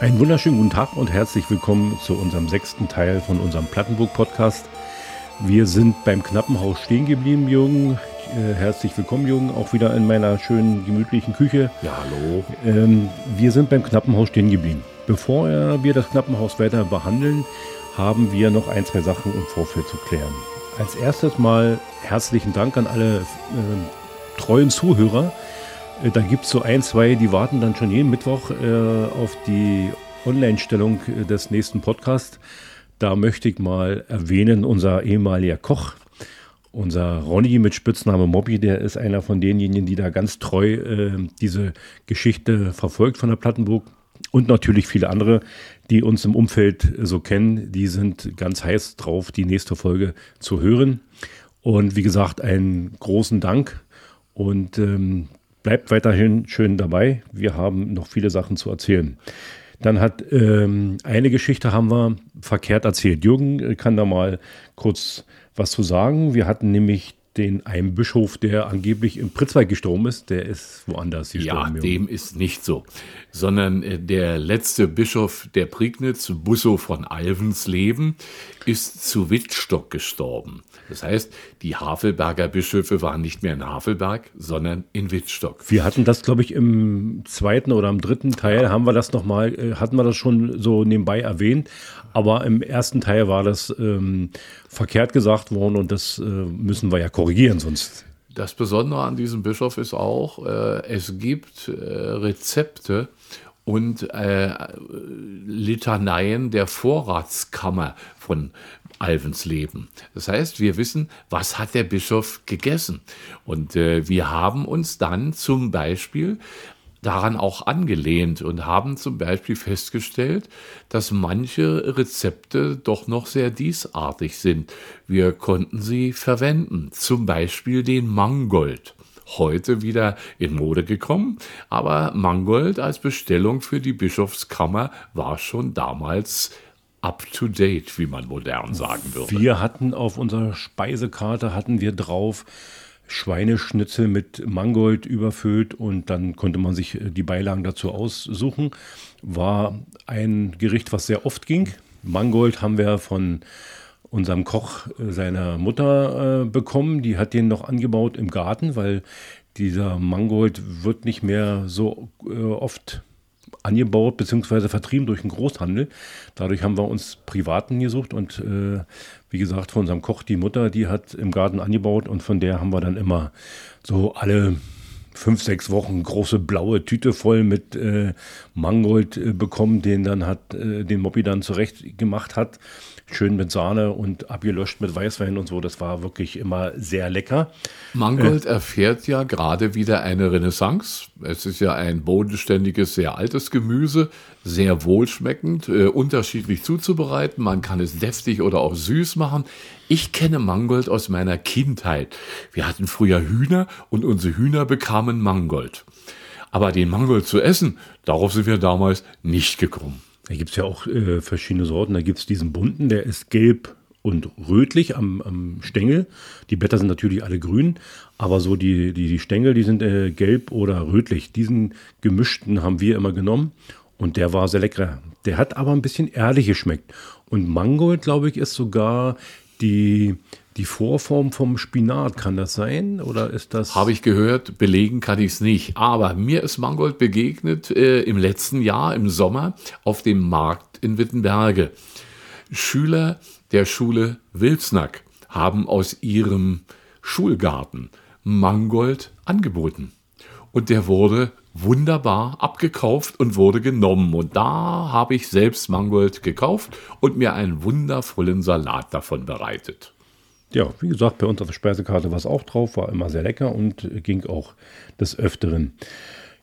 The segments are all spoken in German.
Einen wunderschönen guten Tag und herzlich willkommen zu unserem sechsten Teil von unserem Plattenburg-Podcast. Wir sind beim Knappenhaus stehen geblieben, Jürgen. Äh, herzlich willkommen, Jürgen, auch wieder in meiner schönen, gemütlichen Küche. Ja, hallo. Ähm, wir sind beim Knappenhaus stehen geblieben. Bevor wir das Knappenhaus weiter behandeln, haben wir noch ein, zwei Sachen im Vorfeld zu klären. Als erstes mal herzlichen Dank an alle äh, treuen Zuhörer, da gibt es so ein, zwei, die warten dann schon jeden Mittwoch äh, auf die Online-Stellung äh, des nächsten Podcasts. Da möchte ich mal erwähnen, unser ehemaliger Koch, unser Ronny mit Spitzname Mobby, der ist einer von denjenigen, die da ganz treu äh, diese Geschichte verfolgt von der Plattenburg. Und natürlich viele andere, die uns im Umfeld so kennen, die sind ganz heiß drauf, die nächste Folge zu hören. Und wie gesagt, einen großen Dank. Und ähm, bleibt weiterhin schön dabei. Wir haben noch viele Sachen zu erzählen. Dann hat ähm, eine Geschichte haben wir verkehrt erzählt. Jürgen kann da mal kurz was zu sagen. Wir hatten nämlich den einen Bischof, der angeblich in Pritzwalk gestorben ist, der ist woanders gestorben. Ja, dem ist nicht so, sondern äh, der letzte Bischof der Prignitz, Busso von Alvensleben, ist zu Wittstock gestorben. Das heißt, die Havelberger Bischöfe waren nicht mehr in Havelberg, sondern in Wittstock. Wir hatten das, glaube ich, im zweiten oder im dritten Teil ja. haben wir das noch mal, äh, hatten wir das schon so nebenbei erwähnt. Aber im ersten Teil war das ähm, verkehrt gesagt worden und das äh, müssen wir ja korrigieren, sonst. Das Besondere an diesem Bischof ist auch, äh, es gibt äh, Rezepte und äh, Litaneien der Vorratskammer von Alvensleben. Das heißt, wir wissen, was hat der Bischof gegessen. Und äh, wir haben uns dann zum Beispiel daran auch angelehnt und haben zum Beispiel festgestellt, dass manche Rezepte doch noch sehr diesartig sind. Wir konnten sie verwenden, zum Beispiel den Mangold. Heute wieder in Mode gekommen, aber Mangold als Bestellung für die Bischofskammer war schon damals up to date, wie man modern sagen würde. Wir hatten auf unserer Speisekarte hatten wir drauf Schweineschnitzel mit Mangold überfüllt und dann konnte man sich äh, die Beilagen dazu aussuchen. War ein Gericht, was sehr oft ging. Mangold haben wir von unserem Koch äh, seiner Mutter äh, bekommen. Die hat den noch angebaut im Garten, weil dieser Mangold wird nicht mehr so äh, oft angebaut bzw. vertrieben durch den Großhandel. Dadurch haben wir uns Privaten gesucht und äh, wie gesagt, von unserem Koch, die Mutter, die hat im Garten angebaut und von der haben wir dann immer so alle fünf, sechs Wochen große blaue Tüte voll mit äh, Mangold äh, bekommen, den dann hat, äh, den Moppi dann zurecht gemacht hat schön mit Sahne und abgelöscht mit Weißwein und so. Das war wirklich immer sehr lecker. Mangold äh, erfährt ja gerade wieder eine Renaissance. Es ist ja ein bodenständiges, sehr altes Gemüse, sehr wohlschmeckend, äh, unterschiedlich zuzubereiten. Man kann es deftig oder auch süß machen. Ich kenne Mangold aus meiner Kindheit. Wir hatten früher Hühner und unsere Hühner bekamen Mangold. Aber den Mangold zu essen, darauf sind wir damals nicht gekommen. Da gibt es ja auch äh, verschiedene Sorten. Da gibt es diesen bunten, der ist gelb und rötlich am, am, Stängel. Die Blätter sind natürlich alle grün, aber so die, die, die Stängel, die sind äh, gelb oder rötlich. Diesen gemischten haben wir immer genommen und der war sehr lecker. Der hat aber ein bisschen ehrlich geschmeckt. Und Mangold, glaube ich, ist sogar die, die Vorform vom Spinat, kann das sein? Oder ist das. Habe ich gehört, belegen kann ich es nicht. Aber mir ist Mangold begegnet äh, im letzten Jahr, im Sommer, auf dem Markt in Wittenberge. Schüler der Schule Wilsnack haben aus ihrem Schulgarten Mangold angeboten. Und der wurde wunderbar abgekauft und wurde genommen. Und da habe ich selbst Mangold gekauft und mir einen wundervollen Salat davon bereitet. Ja, wie gesagt, bei uns auf der Speisekarte war es auch drauf, war immer sehr lecker und ging auch des Öfteren.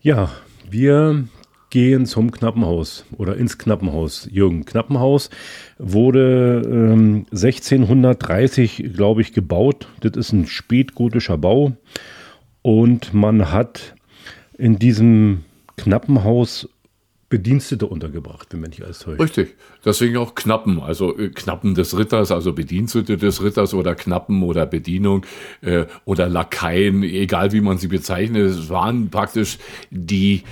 Ja, wir gehen zum Knappenhaus oder ins Knappenhaus. Jürgen, Knappenhaus wurde ähm, 1630, glaube ich, gebaut. Das ist ein spätgotischer Bau. Und man hat in diesem Knappenhaus Bedienstete untergebracht, wenn man nicht alles täuscht. Richtig. Deswegen auch Knappen, also äh, Knappen des Ritters, also Bedienstete des Ritters oder Knappen oder Bedienung äh, oder Lakaien, egal wie man sie bezeichnet. Es waren praktisch die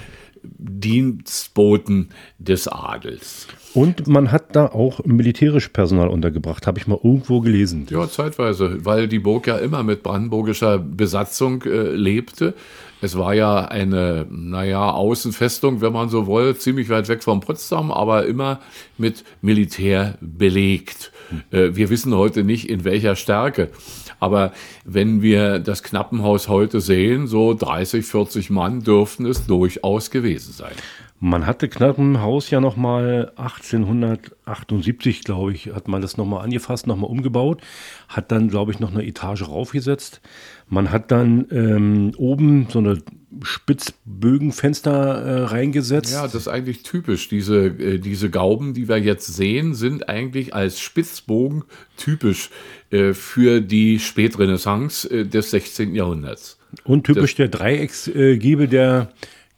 Dienstboten des Adels. Und man hat da auch militärisch Personal untergebracht, habe ich mal irgendwo gelesen. Ja, zeitweise, weil die Burg ja immer mit brandenburgischer Besatzung äh, lebte. Es war ja eine, naja, Außenfestung, wenn man so will, ziemlich weit weg von Potsdam, aber immer mit Militär belegt. Äh, wir wissen heute nicht, in welcher Stärke. Aber wenn wir das Knappenhaus heute sehen, so 30, 40 Mann dürften es durchaus gewesen sein. Man hatte Knappenhaus ja noch mal 1878, glaube ich, hat man das noch mal angefasst, noch mal umgebaut, hat dann, glaube ich, noch eine Etage raufgesetzt. Man hat dann ähm, oben so eine Spitzbögenfenster äh, reingesetzt. Ja, das ist eigentlich typisch. Diese, äh, diese Gauben, die wir jetzt sehen, sind eigentlich als Spitzbogen typisch äh, für die Spätrenaissance äh, des 16. Jahrhunderts. Und typisch das, der Dreiecksgiebel, der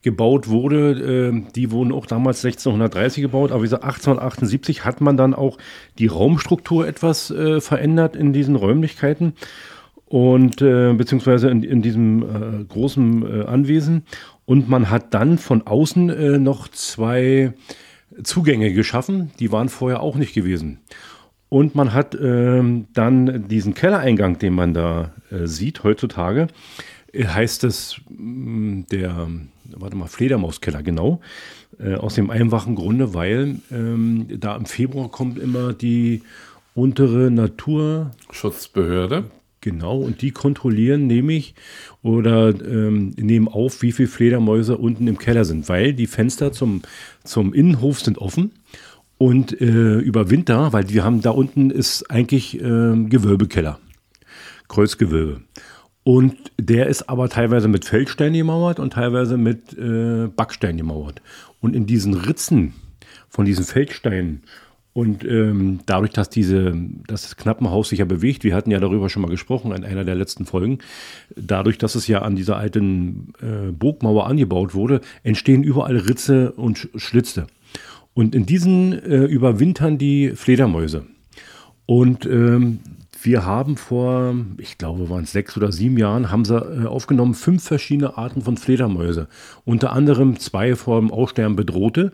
gebaut wurde. Äh, die wurden auch damals 1630 gebaut, aber wie gesagt, 1878 hat man dann auch die Raumstruktur etwas äh, verändert in diesen Räumlichkeiten und äh, beziehungsweise in, in diesem äh, großen äh, Anwesen. Und man hat dann von außen äh, noch zwei Zugänge geschaffen, die waren vorher auch nicht gewesen. Und man hat ähm, dann diesen Kellereingang, den man da sieht heutzutage, heißt es mm, der warte mal, Fledermauskeller, genau. Äh, aus dem einfachen Grunde, weil ähm, da im Februar kommt immer die untere Naturschutzbehörde. Genau, und die kontrollieren nämlich oder ähm, nehmen auf, wie viele Fledermäuse unten im Keller sind, weil die Fenster zum, zum Innenhof sind offen und äh, über Winter, weil wir haben da unten ist eigentlich äh, Gewölbekeller, Kreuzgewölbe. Und der ist aber teilweise mit Feldstein gemauert und teilweise mit äh, Backstein gemauert. Und in diesen Ritzen von diesen Feldsteinen und ähm, dadurch, dass diese, dass das Knappenhaus sich ja bewegt, wir hatten ja darüber schon mal gesprochen in einer der letzten Folgen, dadurch, dass es ja an dieser alten äh, Burgmauer angebaut wurde, entstehen überall Ritze und Schlitze. Und in diesen äh, überwintern die Fledermäuse. Und ähm, wir haben vor, ich glaube, waren es sechs oder sieben Jahren, haben sie äh, aufgenommen fünf verschiedene Arten von Fledermäuse. Unter anderem zwei vom Aussterben bedrohte.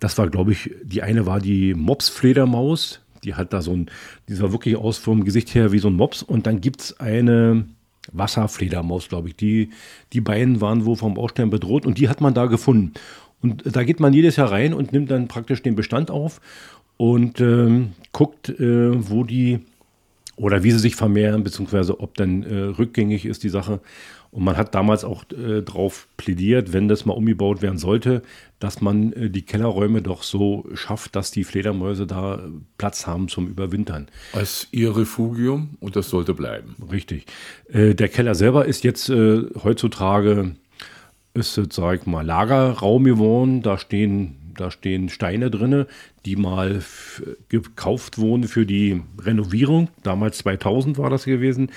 Das war, glaube ich, die eine war die Mops-Fledermaus. Die hat da so ein, die sah wirklich aus vom Gesicht her wie so ein Mops. Und dann gibt es eine Wasserfledermaus, glaube ich. Die, die beiden waren wohl vom Aussterben bedroht und die hat man da gefunden. Und da geht man jedes Jahr rein und nimmt dann praktisch den Bestand auf und ähm, guckt, äh, wo die oder wie sie sich vermehren, beziehungsweise ob dann äh, rückgängig ist die Sache. Und man hat damals auch äh, darauf plädiert, wenn das mal umgebaut werden sollte, dass man äh, die Kellerräume doch so schafft, dass die Fledermäuse da Platz haben zum Überwintern. Als ihr Refugium und das sollte bleiben. Richtig. Äh, der Keller selber ist jetzt äh, heutzutage, ist, sag ich mal, Lagerraum geworden. Da stehen da stehen Steine drin, die mal gekauft wurden für die Renovierung. Damals 2000 war das gewesen.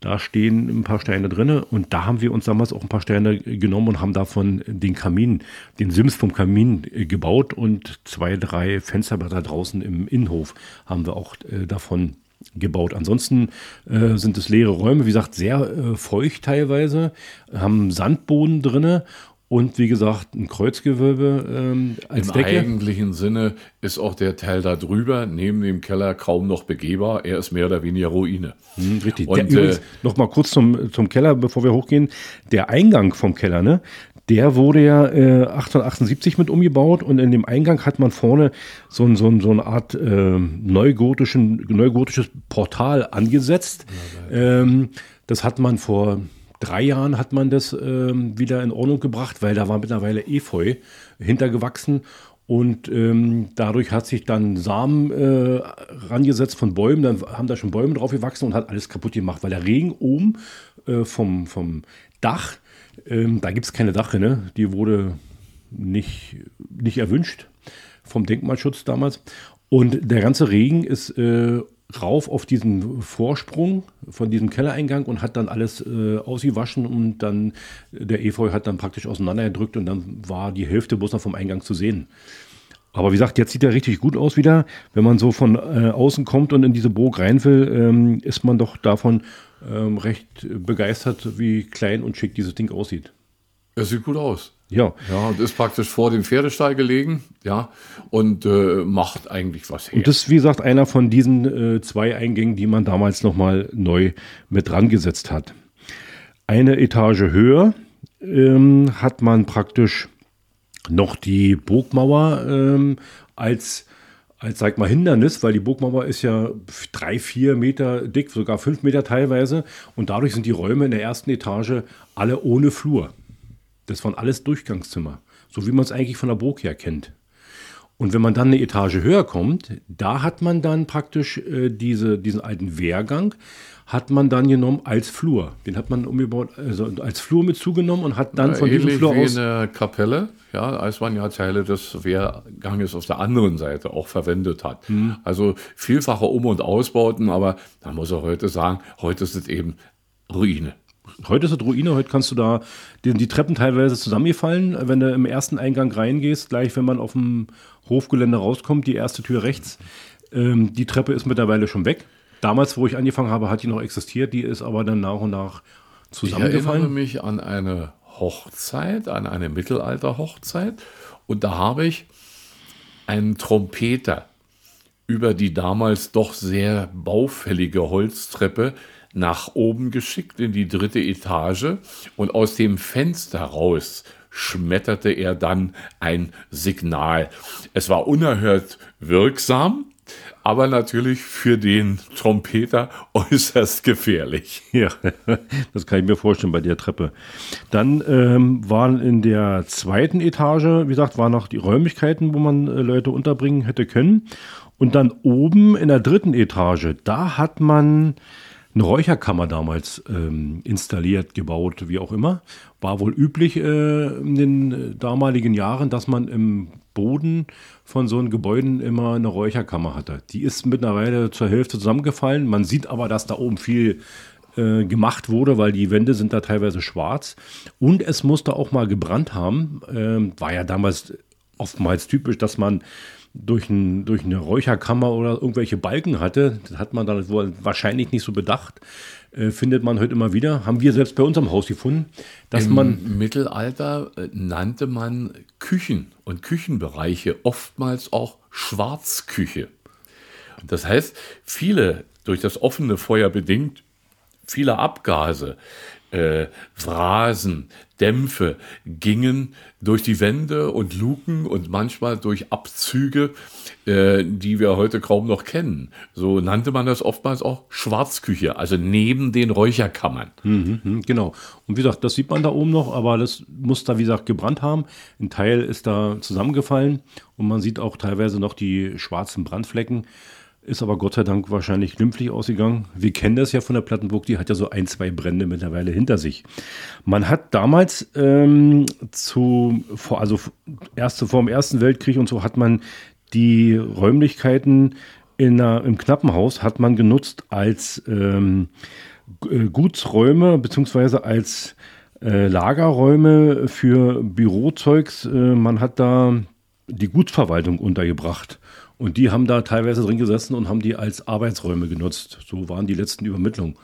Da stehen ein paar Steine drin und da haben wir uns damals auch ein paar Steine genommen und haben davon den Kamin, den Sims vom Kamin äh, gebaut und zwei, drei Fensterblätter draußen im Innenhof haben wir auch äh, davon gebaut. Ansonsten äh, sind es leere Räume, wie gesagt, sehr äh, feucht teilweise, haben Sandboden drin und wie gesagt, ein Kreuzgewölbe ähm, als Im Decke. Im eigentlichen Sinne ist auch der Teil da drüber, neben dem Keller, kaum noch begehbar. Er ist mehr oder weniger Ruine. Hm, richtig. Und, der, äh, noch mal kurz zum, zum Keller, bevor wir hochgehen. Der Eingang vom Keller, ne? Der wurde ja äh, 1878 mit umgebaut und in dem Eingang hat man vorne so, ein, so, ein, so eine Art äh, neugotischen, neugotisches Portal angesetzt. Ja, ähm, das hat man vor drei Jahren hat man das ähm, wieder in Ordnung gebracht, weil da war mittlerweile Efeu hintergewachsen. Und ähm, dadurch hat sich dann Samen äh, rangesetzt von Bäumen, dann haben da schon Bäume drauf gewachsen und hat alles kaputt gemacht, weil der Regen oben äh, vom, vom Dach, ähm, da gibt es keine Dachrinne, die wurde nicht, nicht erwünscht vom Denkmalschutz damals. Und der ganze Regen ist äh, rauf auf diesen Vorsprung von diesem Kellereingang und hat dann alles äh, ausgewaschen und dann der Efeu hat dann praktisch auseinandergedrückt und dann war die Hälfte bloß noch vom Eingang zu sehen. Aber wie gesagt, jetzt sieht er richtig gut aus wieder. Wenn man so von äh, außen kommt und in diese Burg rein will, ähm, ist man doch davon ähm, recht begeistert, wie klein und schick dieses Ding aussieht. Es sieht gut aus. Ja. Ja, und ist praktisch vor dem Pferdestall gelegen, ja, und äh, macht eigentlich was her. Und das ist, wie gesagt, einer von diesen äh, zwei Eingängen, die man damals nochmal neu mit dran gesetzt hat. Eine Etage höher ähm, hat man praktisch noch die Burgmauer ähm, als, als, sag mal, Hindernis, weil die Burgmauer ist ja drei, vier Meter dick, sogar fünf Meter teilweise. Und dadurch sind die Räume in der ersten Etage alle ohne Flur. Das waren alles Durchgangszimmer, so wie man es eigentlich von der Burg her kennt. Und wenn man dann eine Etage höher kommt, da hat man dann praktisch äh, diese, diesen alten Wehrgang, hat man dann genommen als Flur. Den hat man umgebaut, also als Flur mit zugenommen und hat dann Ja, von diesem Flur wie aus. eine Kapelle, ja, als man ja Teile des Wehrganges auf der anderen Seite auch verwendet hat. Hm. Also vielfache Um- und Ausbauten, aber man muss auch heute sagen, heute ist es eben Ruine. Heute ist es Ruine, heute kannst du da die, die Treppen teilweise zusammengefallen, wenn du im ersten Eingang reingehst, gleich wenn man auf dem Hofgelände rauskommt, die erste Tür rechts. Ähm, die Treppe ist mittlerweile schon weg. Damals, wo ich angefangen habe, hat die noch existiert, die ist aber dann nach und nach Ich erinnere zusammengefallen. mich an eine Hochzeit, an eine Mittelalter-Hochzeit und da habe ich einen Trompeter über die damals doch sehr baufällige Holztreppe nach oben geschickt in die dritte Etage und aus dem Fenster raus schmetterte er dann ein Signal. Es war unerhört wirksam, aber natürlich für den Trompeter äußerst gefährlich. Ja, das kann ich mir vorstellen bei der Treppe. Dann ähm, waren in der zweiten Etage, wie gesagt, waren noch die Räumlichkeiten, wo man äh, Leute unterbringen hätte können. Und dann oben in der dritten Etage, da hat man eine Räucherkammer damals ähm, installiert, gebaut, wie auch immer. War wohl üblich äh, in den äh, damaligen Jahren, dass man im Boden von so einem Gebäuden immer eine Räucherkammer hatte. Die ist mittlerweile zur Hälfte zusammengefallen. Man sieht aber, dass da oben viel äh, gemacht wurde, weil die Wände sind da teilweise schwarz. Und es musste auch mal gebrannt haben. Ähm, war ja damals oftmals typisch, dass man durch, ein, durch eine Räucherkammer oder irgendwelche Balken hatte. Das hat man dann wohl wahrscheinlich nicht so bedacht. Äh, findet man heute immer wieder. Haben wir selbst bei unserem Haus gefunden, dass man. Im Mittelalter äh, nannte man Küchen und Küchenbereiche oftmals auch Schwarzküche. Das heißt, viele, durch das offene Feuer bedingt, viele Abgase, äh, Phrasen, Dämpfe gingen durch die Wände und Luken und manchmal durch Abzüge, äh, die wir heute kaum noch kennen. So nannte man das oftmals auch Schwarzküche, also neben den Räucherkammern. Mhm, genau. Und wie gesagt, das sieht man da oben noch, aber das muss da, wie gesagt, gebrannt haben. Ein Teil ist da zusammengefallen und man sieht auch teilweise noch die schwarzen Brandflecken. Ist aber Gott sei Dank wahrscheinlich glimpflich ausgegangen. Wir kennen das ja von der Plattenburg, die hat ja so ein, zwei Brände mittlerweile hinter sich. Man hat damals ähm, zu, vor, also erste, vor dem Ersten Weltkrieg und so hat man die Räumlichkeiten in einer, im Knappenhaus hat man genutzt als ähm, äh, Gutsräume beziehungsweise als äh, Lagerräume für Bürozeugs. Äh, man hat da die Gutsverwaltung untergebracht. Und die haben da teilweise drin gesessen und haben die als Arbeitsräume genutzt. So waren die letzten Übermittlungen.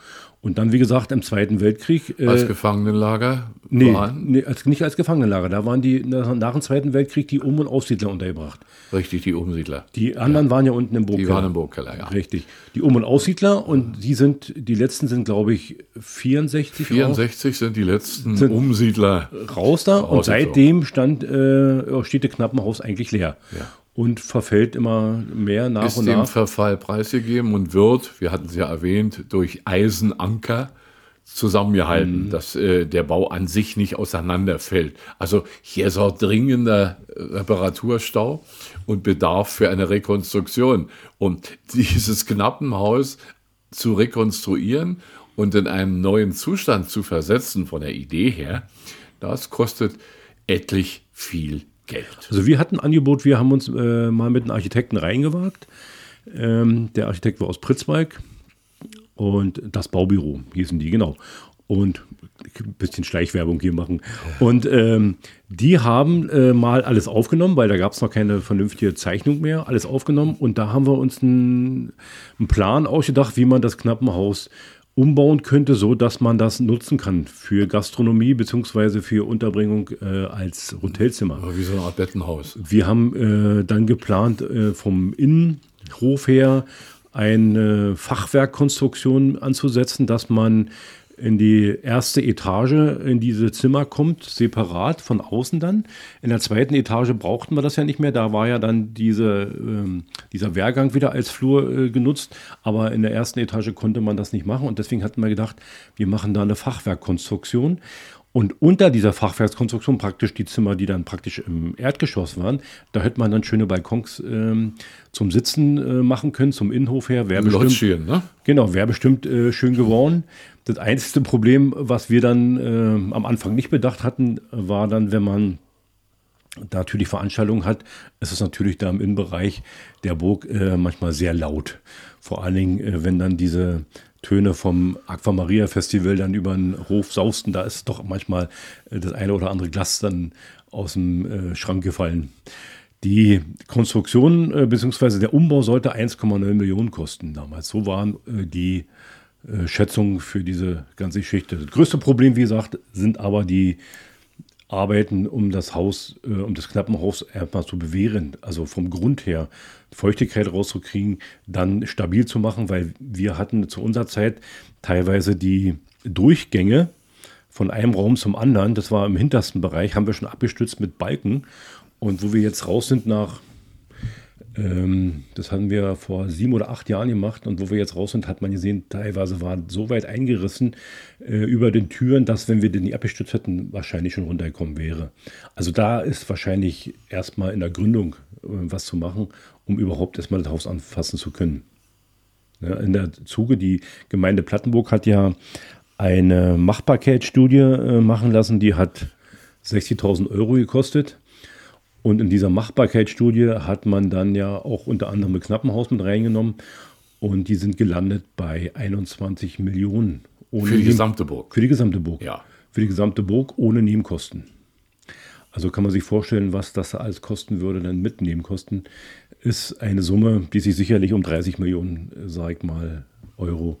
Und dann, wie gesagt, im Zweiten Weltkrieg. äh, Als Gefangenenlager Nee, waren nee als, nicht als Gefangenenlager. Da waren die nach, nach dem Zweiten Weltkrieg die Um- und Aussiedler untergebracht. richtig die Umsiedler. Die anderen waren ja unten im Die Burgkeller. waren im Burgkeller, ja. Richtig. Die Um- und Aussiedler und die sind, die letzten sind, glaube ich, 64, 64 sind die letzten Sind- Umsiedler. raus da und seitdem stand, äh, steht der Knappenhaus eigentlich leer. Ja. Und verfällt immer mehr nach Ist und dem nach. Verfall preisgegeben und wird, wir hatten es ja erwähnt, durch Eisenanker zusammengehalten, dass äh, der Bau an sich nicht auseinanderfällt. Also hier ist auch dringender Reparaturstau und Bedarf für eine Rekonstruktion. Und dieses Knappenhaus zu rekonstruieren und in einen neuen Zustand zu versetzen von der Idee her, das kostet etlich viel Geld. Also wir hatten ein Angebot, wir haben uns äh, mal mit einem Architekten reingewagt. Ähm, der Architekt war aus Pritzwalk und das Baubüro hießen die, genau. Und ein bisschen Schleichwerbung hier machen. Und ähm, die haben äh, mal alles aufgenommen, weil da gab es noch keine vernünftige Zeichnung mehr, alles aufgenommen. Und da haben wir uns einen Plan ausgedacht, wie man das Knappenhaus umbauen könnte, so dass man das nutzen kann für Gastronomie beziehungsweise für Unterbringung äh, als Hotelzimmer. Aber wie so eine Art Bettenhaus. Wir haben äh, dann geplant, äh, vom Innenhof her eine Fachwerkkonstruktion anzusetzen, dass man in die erste Etage in diese Zimmer kommt, separat von außen dann. In der zweiten Etage brauchten wir das ja nicht mehr. Da war ja dann diese, ähm, dieser Wehrgang wieder als Flur äh, genutzt. Aber in der ersten Etage konnte man das nicht machen. Und deswegen hatten wir gedacht, wir machen da eine Fachwerkkonstruktion. Und unter dieser Fachwerkskonstruktion, praktisch die Zimmer, die dann praktisch im Erdgeschoss waren, da hätte man dann schöne Balkons ähm, zum Sitzen äh, machen können, zum Innenhof her. Wäre bestimmt, ne? Genau, wäre bestimmt äh, schön geworden. Das einzige Problem, was wir dann äh, am Anfang nicht bedacht hatten, war dann, wenn man da natürlich Veranstaltungen hat, ist es natürlich da im Innenbereich der Burg äh, manchmal sehr laut. Vor allen Dingen, äh, wenn dann diese Töne vom Aquamaria Festival dann über den Hof sausten, da ist doch manchmal äh, das eine oder andere Glas dann aus dem äh, Schrank gefallen. Die Konstruktion äh, bzw. der Umbau sollte 1,9 Millionen kosten damals. So waren die äh, Schätzungen für diese ganze Geschichte. Das größte Problem, wie gesagt, sind aber die Arbeiten, um das Haus, äh, um das Knappenhaus erstmal zu bewähren, also vom Grund her Feuchtigkeit rauszukriegen, dann stabil zu machen, weil wir hatten zu unserer Zeit teilweise die Durchgänge von einem Raum zum anderen, das war im hintersten Bereich, haben wir schon abgestützt mit Balken. Und wo wir jetzt raus sind nach ähm, das haben wir vor sieben oder acht Jahren gemacht und wo wir jetzt raus sind, hat man gesehen, teilweise war so weit eingerissen äh, über den Türen, dass wenn wir den nicht abgestützt hätten, wahrscheinlich schon runtergekommen wäre. Also da ist wahrscheinlich erstmal in der Gründung äh, was zu machen, um überhaupt erstmal das Haus anfassen zu können. Ja, in der Zuge, die Gemeinde Plattenburg hat ja eine Machbarkeitsstudie äh, machen lassen, die hat 60.000 Euro gekostet. Und in dieser Machbarkeitsstudie hat man dann ja auch unter anderem Knappenhaus mit reingenommen. Und die sind gelandet bei 21 Millionen. für die gesamte Burg. Für die gesamte Burg. Ja. Für die gesamte Burg ohne Nebenkosten. Also kann man sich vorstellen, was das alles kosten würde, dann mit Nebenkosten. Ist eine Summe, die sich sicherlich um 30 Millionen, sag ich mal, Euro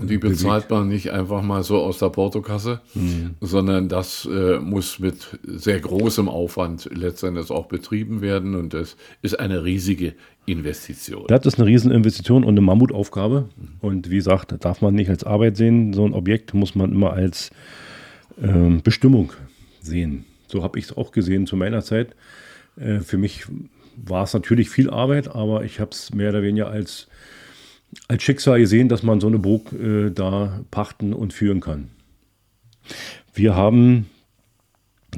und die bezahlt man nicht einfach mal so aus der Portokasse, mhm. sondern das äh, muss mit sehr großem Aufwand letztendlich auch betrieben werden und das ist eine riesige Investition. Das ist eine Rieseninvestition und eine Mammutaufgabe. Mhm. Und wie gesagt, darf man nicht als Arbeit sehen. So ein Objekt muss man immer als ähm, Bestimmung sehen. So habe ich es auch gesehen zu meiner Zeit. Äh, für mich war es natürlich viel Arbeit, aber ich habe es mehr oder weniger als als Schicksal gesehen, dass man so eine Burg äh, da pachten und führen kann. Wir haben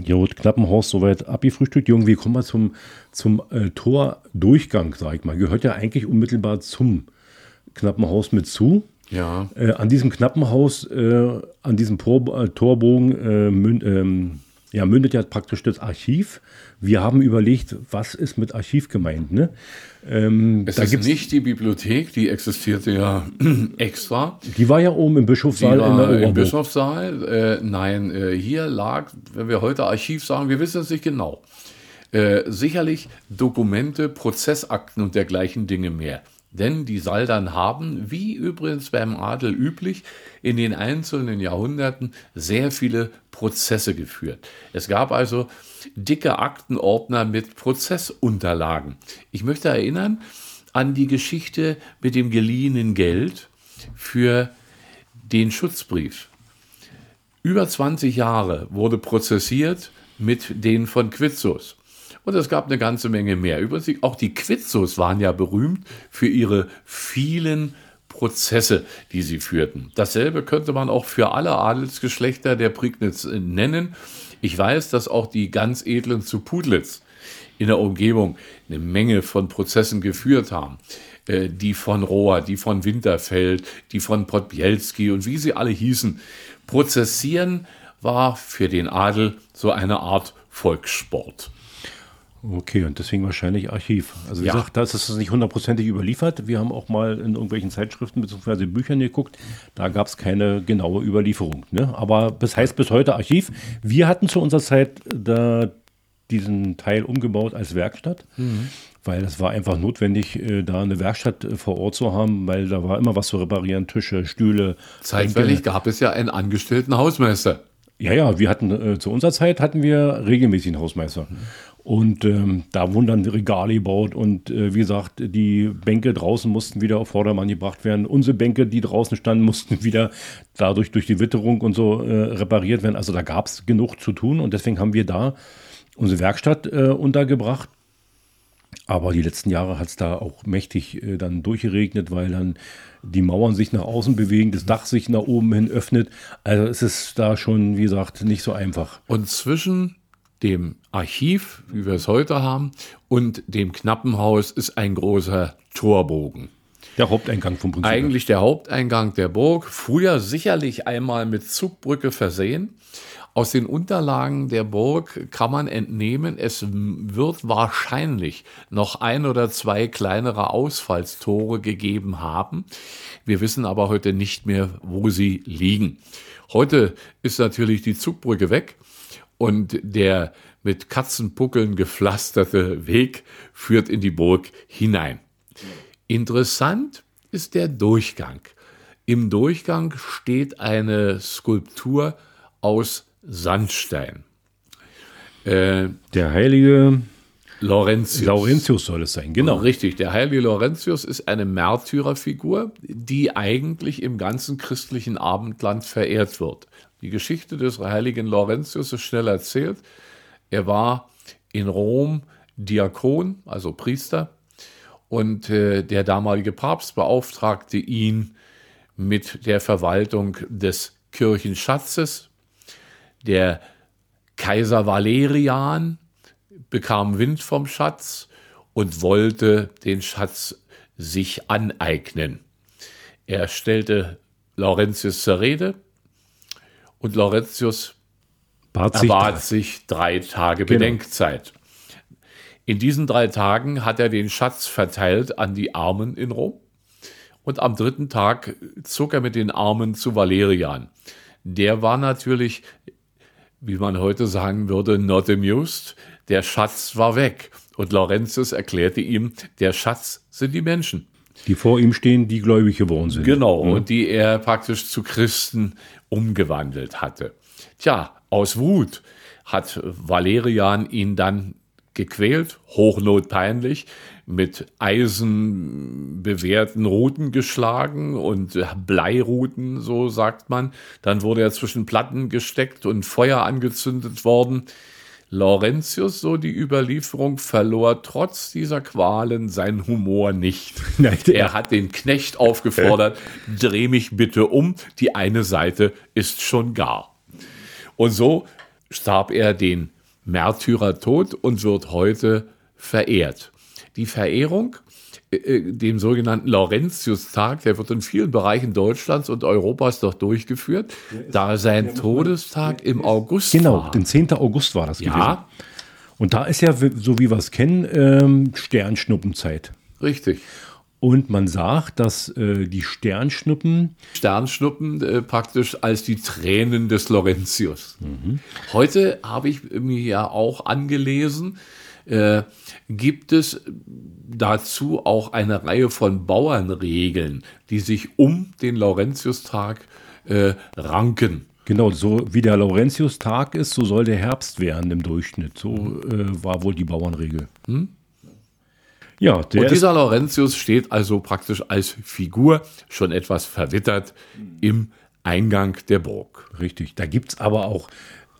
Jod Knappenhaus soweit abgefrühstückt. Irgendwie kommen wir zum, zum äh, Tordurchgang, sag ich mal. Gehört ja eigentlich unmittelbar zum Knappenhaus mit zu. Ja. Äh, an diesem Knappenhaus, äh, an diesem Tor, äh, Torbogen äh, mün, ähm, ja, mündet ja praktisch das Archiv. Wir haben überlegt, was ist mit Archiv gemeint. Ne? Ähm, es ist nicht die Bibliothek, die existierte ja extra. Die war ja oben im Bischofssaal in der Im Bischofssaal. Äh, nein, äh, hier lag, wenn wir heute Archiv sagen, wir wissen es nicht genau. Äh, sicherlich Dokumente, Prozessakten und dergleichen Dinge mehr. Denn die Saldern haben, wie übrigens beim Adel üblich, in den einzelnen Jahrhunderten sehr viele Prozesse geführt. Es gab also dicke Aktenordner mit Prozessunterlagen. Ich möchte erinnern an die Geschichte mit dem geliehenen Geld für den Schutzbrief. Über 20 Jahre wurde prozessiert mit den von Quitzus. Und es gab eine ganze Menge mehr. Übrigens, auch die Quitzus waren ja berühmt für ihre vielen Prozesse, die sie führten. Dasselbe könnte man auch für alle Adelsgeschlechter der Prignitz nennen. Ich weiß, dass auch die ganz edlen zu Pudlitz in der Umgebung eine Menge von Prozessen geführt haben. Äh, die von Rohr, die von Winterfeld, die von Podbielski und wie sie alle hießen. Prozessieren war für den Adel so eine Art Volkssport. Okay, und deswegen wahrscheinlich Archiv. Also wie ja. gesagt, da ist es nicht hundertprozentig überliefert. Wir haben auch mal in irgendwelchen Zeitschriften bzw. Büchern geguckt. Da gab es keine genaue Überlieferung. Ne? Aber das heißt bis heute Archiv. Wir hatten zu unserer Zeit da diesen Teil umgebaut als Werkstatt. Mhm. weil es war einfach notwendig, äh, da eine Werkstatt äh, vor Ort zu haben, weil da war immer was zu reparieren, Tische, Stühle. Zeitweilig gab es ja einen angestellten Hausmeister. Ja, ja, wir hatten äh, zu unserer Zeit hatten wir regelmäßig einen Hausmeister. Und ähm, da wurden dann Regale gebaut und äh, wie gesagt, die Bänke draußen mussten wieder auf Vordermann gebracht werden. Unsere Bänke, die draußen standen, mussten wieder dadurch durch die Witterung und so äh, repariert werden. Also da gab es genug zu tun und deswegen haben wir da unsere Werkstatt äh, untergebracht. Aber die letzten Jahre hat es da auch mächtig äh, dann durchgeregnet, weil dann die Mauern sich nach außen bewegen, das Dach sich nach oben hin öffnet. Also es ist da schon, wie gesagt, nicht so einfach. Und zwischen dem Archiv, wie wir es heute haben, und dem Knappenhaus ist ein großer Torbogen. Der Haupteingang vom Prinzip. Eigentlich der Haupteingang der Burg. Früher sicherlich einmal mit Zugbrücke versehen. Aus den Unterlagen der Burg kann man entnehmen, es wird wahrscheinlich noch ein oder zwei kleinere Ausfallstore gegeben haben. Wir wissen aber heute nicht mehr, wo sie liegen. Heute ist natürlich die Zugbrücke weg und der mit Katzenpuckeln gepflasterte Weg führt in die Burg hinein. Interessant ist der Durchgang. Im Durchgang steht eine Skulptur aus Sandstein. Äh, der heilige Laurentius. Laurentius soll es sein, genau. Richtig, der heilige Laurentius ist eine Märtyrerfigur, die eigentlich im ganzen christlichen Abendland verehrt wird. Die Geschichte des heiligen Laurentius ist schnell erzählt. Er war in Rom Diakon, also Priester, und äh, der damalige Papst beauftragte ihn mit der Verwaltung des Kirchenschatzes der Kaiser Valerian bekam Wind vom Schatz und wollte den Schatz sich aneignen. Er stellte Laurentius zur Rede und Laurentius Bat sich erbat sich drei Tage genau. Bedenkzeit. In diesen drei Tagen hat er den Schatz verteilt an die Armen in Rom und am dritten Tag zog er mit den Armen zu Valerian. Der war natürlich wie man heute sagen würde, not amused. Der Schatz war weg. Und Laurentius erklärte ihm, der Schatz sind die Menschen. Die vor ihm stehen, die gläubig geworden sind. Genau, mhm. und die er praktisch zu Christen umgewandelt hatte. Tja, aus Wut hat Valerian ihn dann gequält, hochnotpeinlich, mit Eisen bewehrten Ruten geschlagen und Bleiruten, so sagt man. Dann wurde er zwischen Platten gesteckt und Feuer angezündet worden. Laurentius, so die Überlieferung, verlor trotz dieser Qualen seinen Humor nicht. er hat den Knecht aufgefordert, dreh mich bitte um, die eine Seite ist schon gar. Und so starb er den Märtyrertod und wird heute verehrt. Die Verehrung, dem sogenannten Laurentius-Tag, der wird in vielen Bereichen Deutschlands und Europas doch durchgeführt, da sein Todestag im August genau, war. Genau, den 10. August war das ja. gewesen. Und da ist ja, so wie wir es kennen, ähm, Sternschnuppenzeit. Richtig. Und man sagt, dass äh, die Sternschnuppen. Sternschnuppen äh, praktisch als die Tränen des Laurentius. Mhm. Heute habe ich mir ja auch angelesen, äh, gibt es dazu auch eine Reihe von Bauernregeln, die sich um den Laurentiustag äh, ranken. Genau, so wie der Laurentiustag ist, so soll der Herbst werden im Durchschnitt. So äh, war wohl die Bauernregel. Hm? Ja, und dieser Laurentius steht also praktisch als Figur schon etwas verwittert im Eingang der Burg. Richtig. Da gibt es aber auch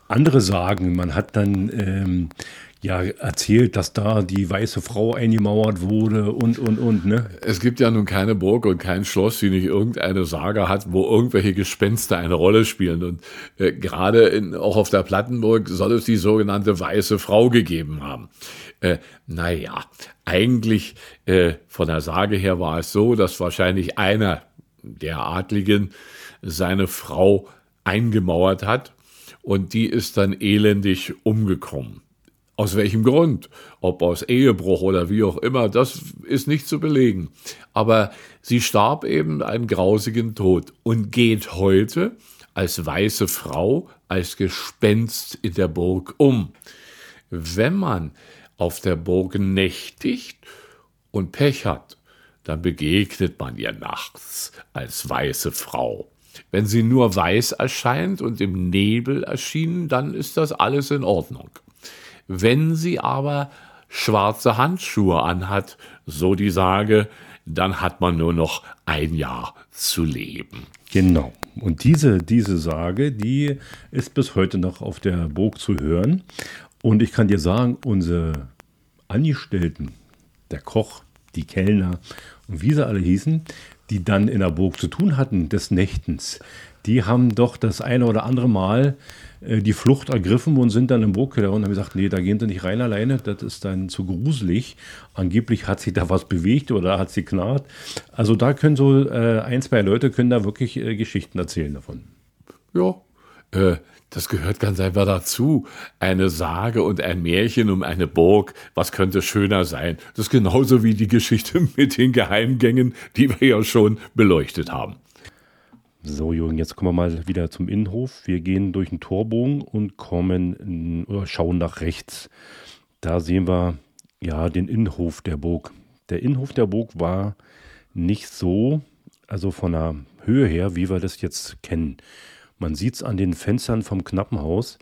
andere Sagen. Man hat dann ähm, ja erzählt, dass da die weiße Frau eingemauert wurde und und und. Ne? Es gibt ja nun keine Burg und kein Schloss, die nicht irgendeine Sage hat, wo irgendwelche Gespenster eine Rolle spielen. Und äh, gerade in, auch auf der Plattenburg soll es die sogenannte weiße Frau gegeben haben. Äh, naja, eigentlich äh, von der Sage her war es so, dass wahrscheinlich einer der Adligen seine Frau eingemauert hat und die ist dann elendig umgekommen. Aus welchem Grund? Ob aus Ehebruch oder wie auch immer, das ist nicht zu belegen. Aber sie starb eben einen grausigen Tod und geht heute als weiße Frau, als Gespenst in der Burg um. Wenn man auf der Burg nächtigt und Pech hat, dann begegnet man ihr nachts als weiße Frau. Wenn sie nur weiß erscheint und im Nebel erschienen, dann ist das alles in Ordnung. Wenn sie aber schwarze Handschuhe anhat, so die Sage, dann hat man nur noch ein Jahr zu leben. Genau. Und diese, diese Sage, die ist bis heute noch auf der Burg zu hören. Und ich kann dir sagen, unsere Angestellten, der Koch, die Kellner und wie sie alle hießen, die dann in der Burg zu tun hatten des Nächtens, die haben doch das eine oder andere Mal die Flucht ergriffen und sind dann im Burgkeller und haben gesagt, nee, da gehen sie nicht rein alleine, das ist dann zu gruselig. Angeblich hat sich da was bewegt oder hat sie knarrt. Also da können so äh, ein, zwei Leute können da wirklich äh, Geschichten erzählen davon. Ja, äh, das gehört ganz einfach dazu. Eine Sage und ein Märchen um eine Burg. Was könnte schöner sein? Das ist genauso wie die Geschichte mit den Geheimgängen, die wir ja schon beleuchtet haben. So, Jürgen, jetzt kommen wir mal wieder zum Innenhof. Wir gehen durch den Torbogen und kommen oder schauen nach rechts. Da sehen wir ja den Innenhof der Burg. Der Innenhof der Burg war nicht so, also von der Höhe her, wie wir das jetzt kennen. Man sieht es an den Fenstern vom Knappenhaus.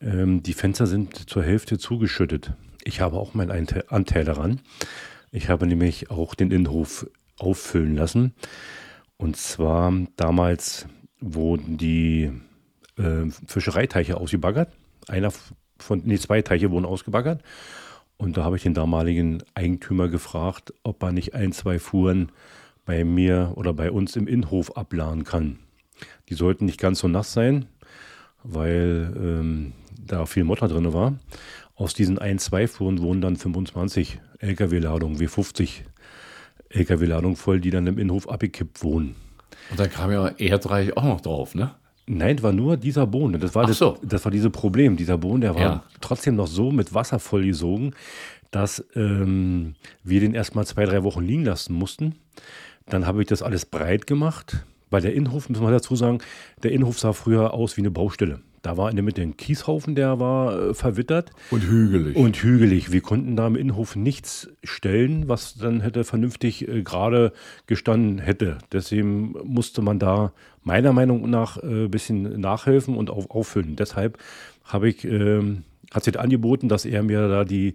Ähm, die Fenster sind zur Hälfte zugeschüttet. Ich habe auch meinen Anteil daran. Ich habe nämlich auch den Innenhof auffüllen lassen. Und zwar damals wurden die äh, Fischereiteiche ausgebaggert. Einer von, nee, zwei Teiche wurden ausgebaggert. Und da habe ich den damaligen Eigentümer gefragt, ob er nicht ein, zwei Fuhren bei mir oder bei uns im Innenhof abladen kann. Die sollten nicht ganz so nass sein, weil ähm, da viel Motter drin war. Aus diesen ein, zwei Fuhren wurden dann 25 Lkw-Ladungen, wie 50 LKW-Ladung voll, die dann im Innenhof abgekippt wurden. Und dann kam ja Erdreich auch noch drauf, ne? Nein, war nur dieser Boden. Das war, das, so. das war dieses Problem. Dieser Boden, der war ja. trotzdem noch so mit Wasser vollgesogen, dass ähm, wir den erstmal zwei, drei Wochen liegen lassen mussten. Dann habe ich das alles breit gemacht, weil der Innenhof, muss man dazu sagen, der Innenhof sah früher aus wie eine Baustelle. Da war in der Mitte ein Kieshaufen, der war äh, verwittert. Und hügelig. Und hügelig. Wir konnten da im Innenhof nichts stellen, was dann hätte vernünftig äh, gerade gestanden hätte. Deswegen musste man da meiner Meinung nach ein äh, bisschen nachhelfen und auf, auffüllen. Deshalb habe ich, ähm, hat sich angeboten, dass er mir da die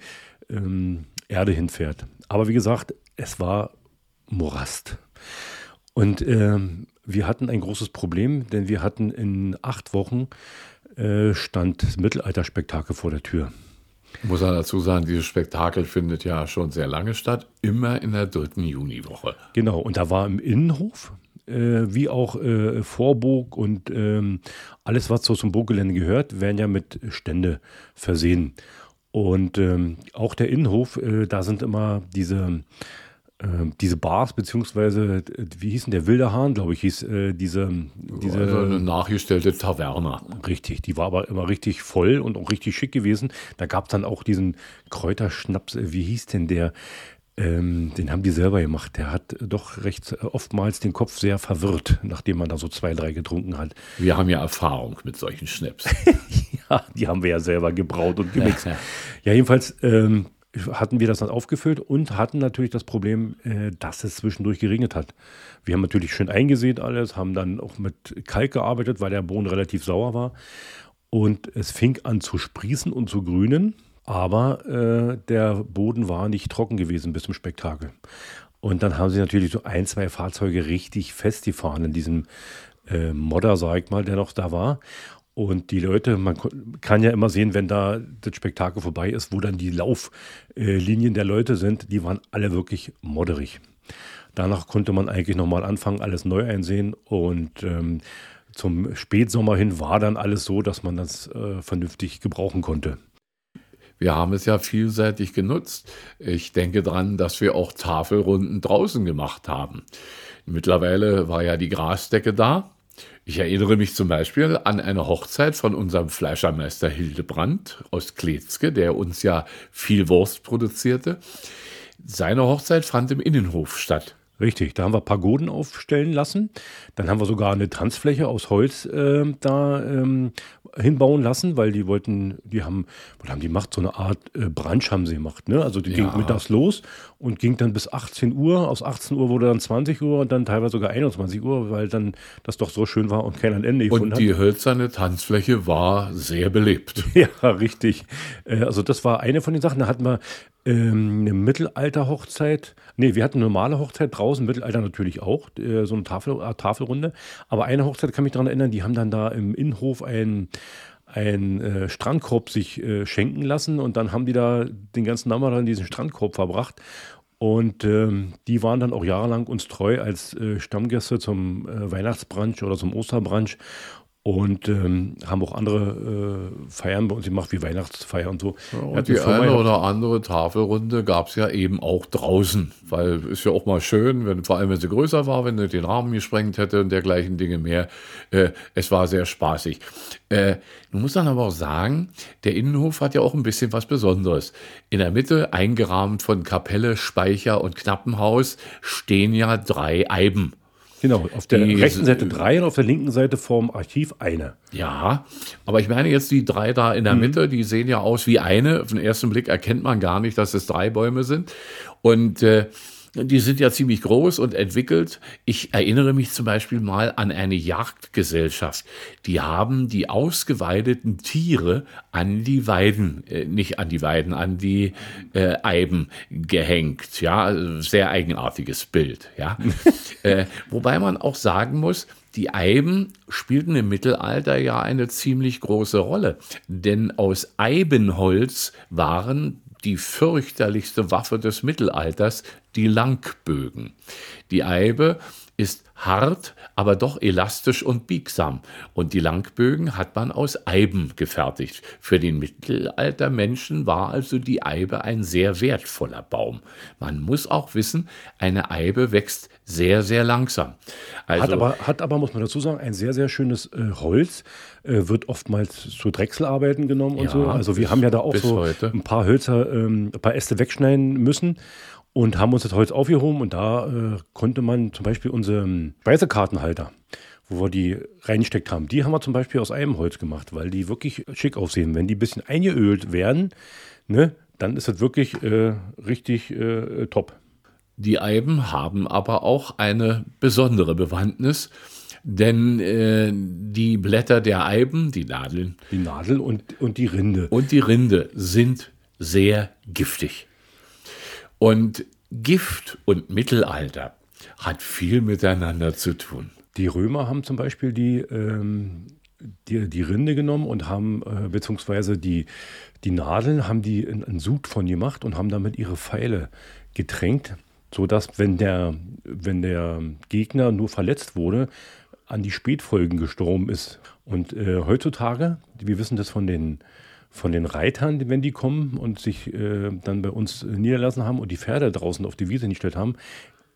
ähm, Erde hinfährt. Aber wie gesagt, es war Morast. Und ähm, wir hatten ein großes Problem, denn wir hatten in acht Wochen äh, stand das Mittelalterspektakel vor der Tür. Muss man dazu sagen, dieses Spektakel findet ja schon sehr lange statt, immer in der dritten Juniwoche. Genau, und da war im Innenhof, äh, wie auch äh, Vorburg und ähm, alles, was so zum Burggelände gehört, werden ja mit Stände versehen. Und ähm, auch der Innenhof, äh, da sind immer diese ähm, diese Bars, beziehungsweise, wie hieß denn der Wilde Hahn, glaube ich, hieß äh, diese, diese. Also eine nachgestellte Taverne. Richtig, die war aber immer richtig voll und auch richtig schick gewesen. Da gab es dann auch diesen Kräuterschnaps, äh, wie hieß denn der? Ähm, den haben die selber gemacht. Der hat doch recht äh, oftmals den Kopf sehr verwirrt, nachdem man da so zwei, drei getrunken hat. Wir haben ja Erfahrung mit solchen Schnaps. ja, die haben wir ja selber gebraut und gemixt. ja, jedenfalls. Ähm, hatten wir das dann aufgefüllt und hatten natürlich das Problem, äh, dass es zwischendurch geregnet hat. Wir haben natürlich schön eingesät alles, haben dann auch mit Kalk gearbeitet, weil der Boden relativ sauer war. Und es fing an zu sprießen und zu grünen, aber äh, der Boden war nicht trocken gewesen bis zum Spektakel. Und dann haben sie natürlich so ein, zwei Fahrzeuge richtig festgefahren in diesem äh, Modder, sag ich mal, der noch da war. Und die Leute, man kann ja immer sehen, wenn da das Spektakel vorbei ist, wo dann die Lauflinien der Leute sind, die waren alle wirklich modderig. Danach konnte man eigentlich nochmal anfangen, alles neu einsehen und ähm, zum Spätsommer hin war dann alles so, dass man das äh, vernünftig gebrauchen konnte. Wir haben es ja vielseitig genutzt. Ich denke daran, dass wir auch Tafelrunden draußen gemacht haben. Mittlerweile war ja die Grasdecke da ich erinnere mich zum Beispiel an eine Hochzeit von unserem Fleischermeister Hildebrand aus Kletzke, der uns ja viel Wurst produzierte. Seine Hochzeit fand im Innenhof statt. Richtig, da haben wir Pagoden aufstellen lassen. Dann haben wir sogar eine Tanzfläche aus Holz äh, da ähm, hinbauen lassen, weil die wollten, die haben, was haben die gemacht? So eine Art äh, Brunch haben sie gemacht. Ne? Also die ja. ging mittags los und ging dann bis 18 Uhr. Aus 18 Uhr wurde dann 20 Uhr und dann teilweise sogar 21 Uhr, weil dann das doch so schön war und kein Ende gefunden hat. Und die hölzerne Tanzfläche war sehr belebt. Ja, richtig. Äh, also das war eine von den Sachen. Da hatten wir ähm, eine Mittelalter-Hochzeit. Nee, wir hatten eine normale Hochzeit draußen, Mittelalter natürlich auch, äh, so eine Tafel, äh, Tafelrunde. Aber eine Hochzeit kann mich daran erinnern, die haben dann da im Innenhof ein einen äh, Strandkorb sich schenken lassen und dann haben die da den ganzen Nachmittag in diesen Strandkorb verbracht und ähm, die waren dann auch jahrelang uns treu als äh, Stammgäste zum äh, Weihnachtsbrunch oder zum Osterbrunch und ähm, haben auch andere äh, Feiern bei uns gemacht, wie Weihnachtsfeier und so. Ja, und die eine oder andere Tafelrunde gab es ja eben auch draußen, weil ist ja auch mal schön, wenn, vor allem wenn sie größer war, wenn sie den Rahmen gesprengt hätte und dergleichen Dinge mehr. Äh, es war sehr spaßig. Äh, du musst dann aber auch sagen, der Innenhof hat ja auch ein bisschen was Besonderes. In der Mitte, eingerahmt von Kapelle, Speicher und Knappenhaus, stehen ja drei Eiben. Genau, auf der die, rechten Seite drei und auf der linken Seite vorm Archiv eine. Ja, aber ich meine jetzt die drei da in der mhm. Mitte, die sehen ja aus wie eine. Auf den ersten Blick erkennt man gar nicht, dass es drei Bäume sind. Und äh, die sind ja ziemlich groß und entwickelt. Ich erinnere mich zum Beispiel mal an eine Jagdgesellschaft. Die haben die ausgeweideten Tiere an die Weiden, äh, nicht an die Weiden, an die äh, Eiben gehängt. Ja, also sehr eigenartiges Bild. Ja, äh, wobei man auch sagen muss, die Eiben spielten im Mittelalter ja eine ziemlich große Rolle, denn aus Eibenholz waren die fürchterlichste Waffe des Mittelalters, die Langbögen. Die Eibe ist hart, aber doch elastisch und biegsam. Und die Langbögen hat man aus Eiben gefertigt. Für den Mittelaltermenschen war also die Eibe ein sehr wertvoller Baum. Man muss auch wissen, eine Eibe wächst sehr, sehr langsam. Also, hat, aber, hat aber, muss man dazu sagen, ein sehr, sehr schönes äh, Holz. Äh, wird oftmals zu Drechselarbeiten genommen und ja, so. Also wir haben ja da auch so heute. ein paar Hölzer, ähm, ein paar Äste wegschneiden müssen und haben uns das Holz aufgehoben und da äh, konnte man zum Beispiel unsere Speisekartenhalter, wo wir die reingesteckt haben, die haben wir zum Beispiel aus einem Holz gemacht, weil die wirklich schick aussehen. Wenn die ein bisschen eingeölt werden, ne, dann ist das wirklich äh, richtig äh, top. Die Eiben haben aber auch eine besondere Bewandtnis, denn äh, die Blätter der Eiben, die Nadeln. Die Nadel und, und die Rinde. Und die Rinde sind sehr giftig. Und Gift und Mittelalter hat viel miteinander zu tun. Die Römer haben zum Beispiel die, ähm, die, die, Rinde genommen und haben, äh, beziehungsweise die, die Nadeln, haben die in, in Sud von gemacht und haben damit ihre Pfeile getränkt, sodass, wenn der, wenn der Gegner nur verletzt wurde, an die Spätfolgen gestorben ist. Und äh, heutzutage, wir wissen das von den von den Reitern, wenn die kommen und sich äh, dann bei uns niederlassen haben und die Pferde draußen auf die Wiese hingestellt haben,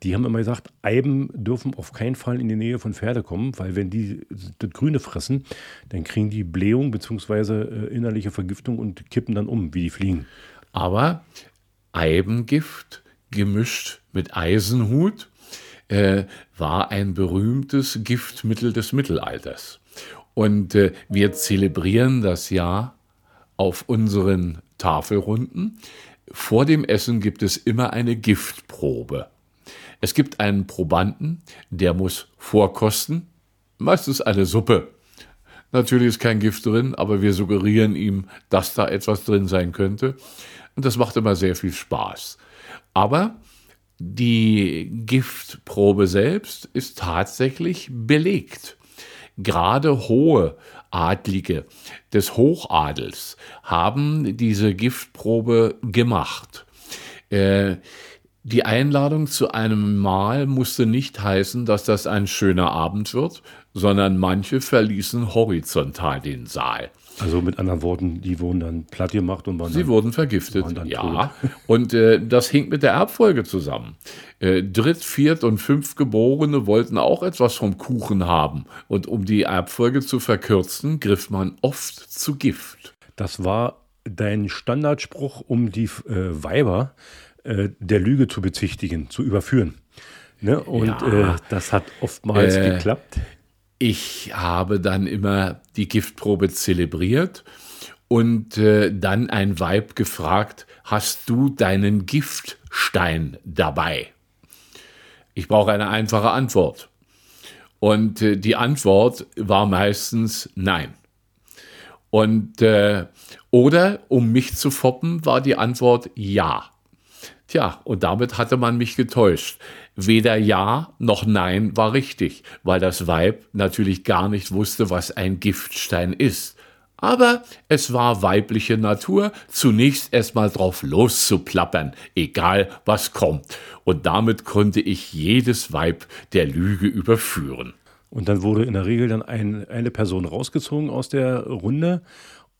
die haben immer gesagt, Eiben dürfen auf keinen Fall in die Nähe von Pferde kommen, weil wenn die das Grüne fressen, dann kriegen die Blähung bzw. Äh, innerliche Vergiftung und kippen dann um, wie die fliegen. Aber Eibengift gemischt mit Eisenhut äh, war ein berühmtes Giftmittel des Mittelalters. Und äh, wir zelebrieren das Jahr auf unseren Tafelrunden. Vor dem Essen gibt es immer eine Giftprobe. Es gibt einen Probanden, der muss vorkosten, meistens eine Suppe. Natürlich ist kein Gift drin, aber wir suggerieren ihm, dass da etwas drin sein könnte. Und das macht immer sehr viel Spaß. Aber die Giftprobe selbst ist tatsächlich belegt. Gerade hohe Adlige des Hochadels haben diese Giftprobe gemacht. Äh, die Einladung zu einem Mahl musste nicht heißen, dass das ein schöner Abend wird, sondern manche verließen horizontal den Saal. Also mit anderen Worten, die wurden dann platt gemacht und waren Sie dann, wurden vergiftet, ja. Tot. Und äh, das hing mit der Erbfolge zusammen. Äh, Dritt-, Viert- und Fünftgeborene wollten auch etwas vom Kuchen haben. Und um die Erbfolge zu verkürzen, griff man oft zu Gift. Das war dein Standardspruch, um die äh, Weiber äh, der Lüge zu bezichtigen, zu überführen. Ne? Und ja. äh, das hat oftmals äh, geklappt. Ich habe dann immer die Giftprobe zelebriert und äh, dann ein Weib gefragt, hast du deinen Giftstein dabei? Ich brauche eine einfache Antwort. Und äh, die Antwort war meistens nein. Und äh, oder um mich zu foppen, war die Antwort ja. Tja, und damit hatte man mich getäuscht. Weder Ja noch Nein war richtig, weil das Weib natürlich gar nicht wusste, was ein Giftstein ist. Aber es war weibliche Natur, zunächst erstmal drauf loszuplappern, egal was kommt. Und damit konnte ich jedes Weib der Lüge überführen. Und dann wurde in der Regel dann ein, eine Person rausgezogen aus der Runde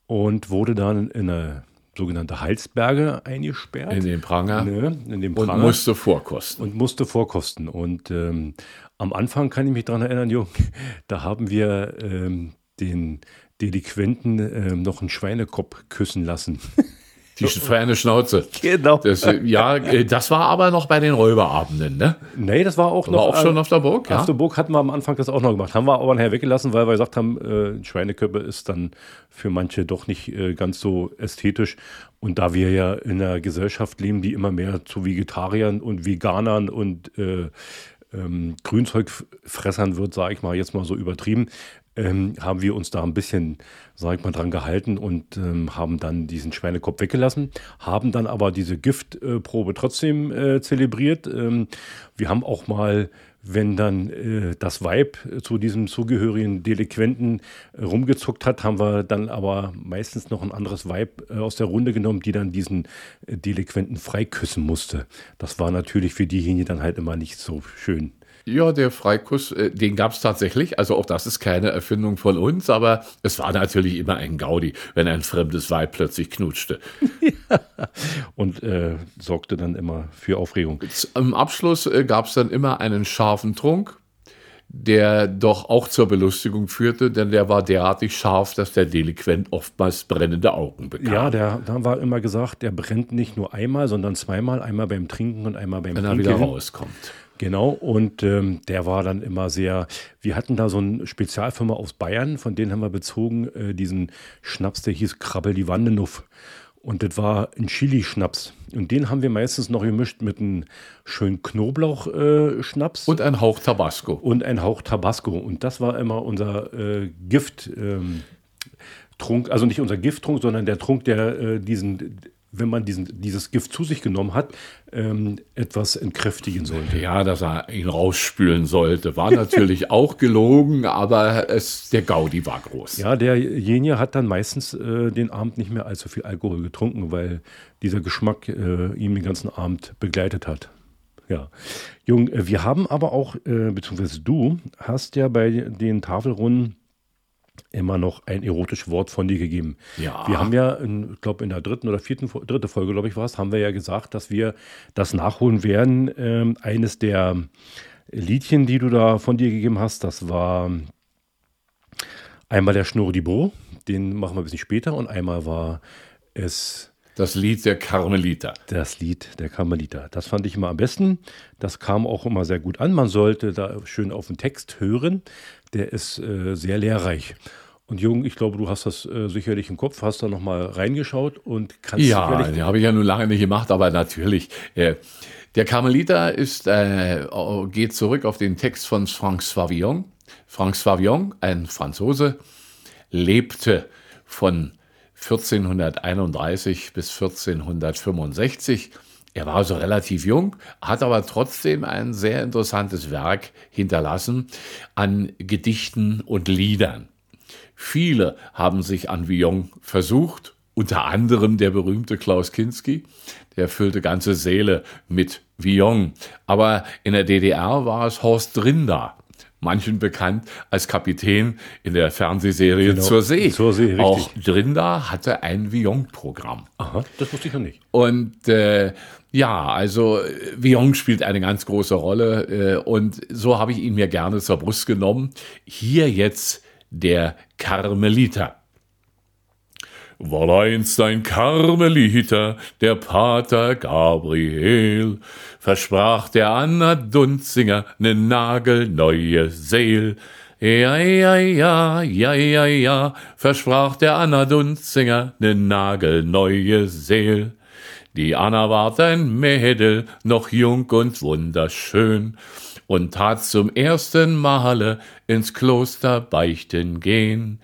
und wurde dann in eine sogenannte Halsberge eingesperrt. In den Pranger. Ne, in den Pranger. Und musste vorkosten. Und musste vorkosten. Und ähm, am Anfang kann ich mich daran erinnern, Jung, da haben wir ähm, den Delinquenten ähm, noch einen Schweinekopf küssen lassen. Die feine Schnauze. Genau. Das, ja, äh, das war aber noch bei den Räuberabenden, ne? Nee, das war auch war noch. auch schon auf der Burg, ja? Auf der Burg hatten wir am Anfang das auch noch gemacht. Haben wir aber nachher weggelassen, weil wir gesagt haben, äh, Schweineköppe ist dann für manche doch nicht äh, ganz so ästhetisch. Und da wir ja in einer Gesellschaft leben, die immer mehr zu Vegetariern und Veganern und äh, ähm, Grünzeugfressern wird, sage ich mal jetzt mal so übertrieben, ähm, haben wir uns da ein bisschen, sag ich mal, dran gehalten und ähm, haben dann diesen Schweinekopf weggelassen, haben dann aber diese Giftprobe trotzdem äh, zelebriert. Ähm, wir haben auch mal, wenn dann äh, das Weib zu diesem zugehörigen Delinquenten äh, rumgezuckt hat, haben wir dann aber meistens noch ein anderes Weib äh, aus der Runde genommen, die dann diesen äh, Delinquenten freiküssen musste. Das war natürlich für diejenigen dann halt immer nicht so schön. Ja, der Freikuss, äh, den gab es tatsächlich. Also auch das ist keine Erfindung von uns, aber es war natürlich immer ein Gaudi, wenn ein fremdes Weib plötzlich knutschte. ja. Und äh, sorgte dann immer für Aufregung. Am Abschluss äh, gab es dann immer einen scharfen Trunk, der doch auch zur Belustigung führte, denn der war derartig scharf, dass der Delinquent oftmals brennende Augen bekam. Ja, der, da war immer gesagt, der brennt nicht nur einmal, sondern zweimal, einmal beim Trinken und einmal beim Wenn Trinken. Wenn er wieder rauskommt. Genau, und ähm, der war dann immer sehr, wir hatten da so eine Spezialfirma aus Bayern, von denen haben wir bezogen äh, diesen Schnaps, der hieß Krabbel die Wandenuff. Und das war ein Chili-Schnaps. Und den haben wir meistens noch gemischt mit einem schönen Knoblauch-Schnaps. Äh, und ein Hauch Tabasco. Und ein Hauch Tabasco. Und das war immer unser äh, Gift. Ähm, Trunk, also nicht unser Gifttrunk, sondern der Trunk, der äh, diesen wenn man diesen, dieses Gift zu sich genommen hat, ähm, etwas entkräftigen sollte. Ja, dass er ihn rausspülen sollte, war natürlich auch gelogen, aber es, der Gaudi war groß. Ja, derjenige hat dann meistens äh, den Abend nicht mehr allzu viel Alkohol getrunken, weil dieser Geschmack äh, ihm den ganzen Abend begleitet hat. Ja, Jung, äh, wir haben aber auch, äh, beziehungsweise du hast ja bei den Tafelrunden immer noch ein erotisches Wort von dir gegeben. Ja. Wir haben ja, ich glaube in der dritten oder vierten dritte Folge, glaube ich, war es, haben wir ja gesagt, dass wir das nachholen werden. Ähm, eines der Liedchen, die du da von dir gegeben hast, das war einmal der Schnurr die Bo, den machen wir ein bisschen später und einmal war es das Lied der Karmeliter. Das Lied der Karmeliter. Das fand ich immer am besten. Das kam auch immer sehr gut an. Man sollte da schön auf den Text hören. Der ist äh, sehr lehrreich. Und Jung, ich glaube, du hast das äh, sicherlich im Kopf, hast da nochmal reingeschaut und kannst Ja, den habe ich ja nun lange nicht gemacht, aber natürlich. Äh, der Karmeliter ist, äh, geht zurück auf den Text von François Villon. François Villon, ein Franzose, lebte von 1431 bis 1465. Er war also relativ jung, hat aber trotzdem ein sehr interessantes Werk hinterlassen an Gedichten und Liedern. Viele haben sich an Villon versucht, unter anderem der berühmte Klaus Kinski, der füllte ganze Seele mit Villon. Aber in der DDR war es Horst Drinda, manchen bekannt als Kapitän in der Fernsehserie genau, zur See. Zur See richtig. Auch Drinda hatte ein Villon-Programm. Aha, das wusste ich noch nicht. Und äh, ja, also Villon spielt eine ganz große Rolle äh, und so habe ich ihn mir gerne zur Brust genommen. Hier jetzt der Karmeliter. war einst ein Karmeliter, der Pater Gabriel, versprach der Anna Dunzinger ne nagelneue Seel. Ja, ja, ja, ja, ja, ja, versprach der Anna Dunzinger ne nagelneue Seel. Die Anna ward ein Mädel, noch jung und wunderschön, und tat zum ersten Male ins Kloster beichten gehen.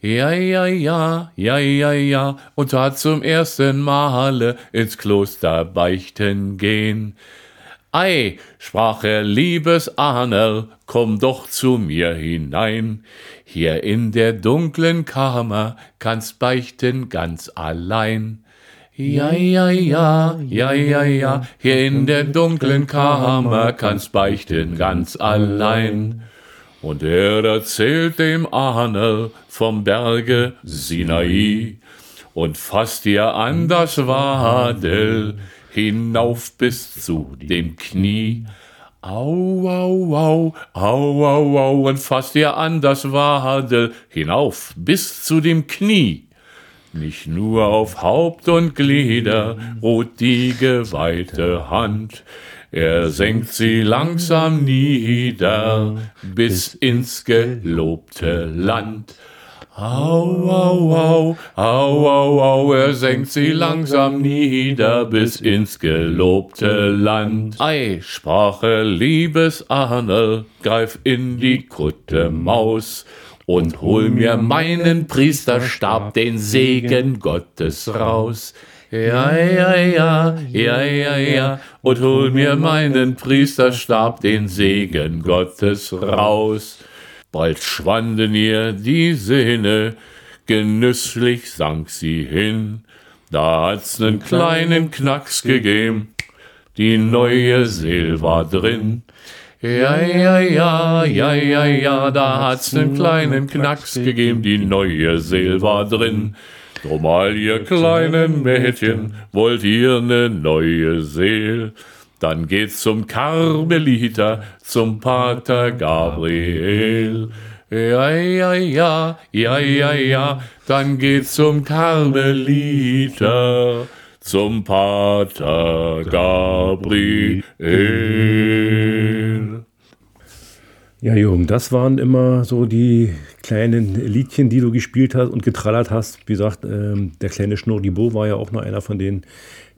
Ja, ja, ja, ja, ja, ja, und tat zum ersten Male ins Kloster beichten gehen. Ei, sprach er, liebes Ahnerl, komm doch zu mir hinein. Hier in der dunklen Kammer kannst beichten ganz allein. Ja, ja, ja, ja, ja, ja, hier in der dunklen Kammer kannst beichten ganz allein. Und er erzählt dem Ahne vom Berge Sinai und fasst ihr an das Wadel hinauf bis zu dem Knie. Au, au, au, au, au, au, und fasst ihr an das Wadel hinauf bis zu dem Knie. Nicht nur auf Haupt und Glieder ruht die geweihte Hand, er senkt sie langsam nieder bis ins gelobte Land. Au, au, au, au, au, au, er senkt sie langsam nieder bis ins gelobte Land. Ei, sprach er, liebes Ahne, greif in die Kutte Maus und hol mir meinen Priesterstab, den Segen Gottes raus. Ja, ja, ja, ja, ja, ja, und hol mir meinen Priesterstab, den Segen Gottes raus. Bald schwanden ihr die Sinne, genüsslich sank sie hin. Da hat's nen kleinen Knacks gegeben, die neue Seel war drin. Ja, ja, ja, ja, ja, ja, da hat's nen kleinen Knacks gegeben, die neue Seel war drin. Drum all ihr kleinen Mädchen, wollt ihr ne neue Seel? Dann geht's zum Karmeliter, zum Pater Gabriel. Ja, ja, ja, ja, ja, ja, dann geht's zum Karmeliter zum Pater Gabriel. Ja, Jürgen, das waren immer so die kleinen Liedchen, die du gespielt hast und getrallert hast. Wie gesagt, ähm, der kleine Schnurribo war ja auch noch einer von denen,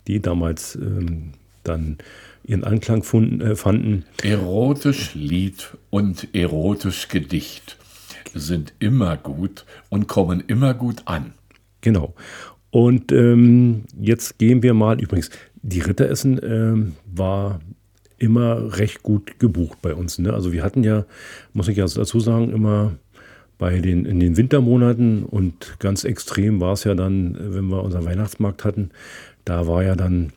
die damals ähm, dann ihren Anklang funden, äh, fanden. Erotisch Lied und erotisch Gedicht sind immer gut und kommen immer gut an. Genau. Und ähm, jetzt gehen wir mal, übrigens, die Ritteressen ähm, war immer recht gut gebucht bei uns. Ne? Also wir hatten ja, muss ich ja dazu sagen, immer bei den, in den Wintermonaten und ganz extrem war es ja dann, wenn wir unseren Weihnachtsmarkt hatten, da war ja dann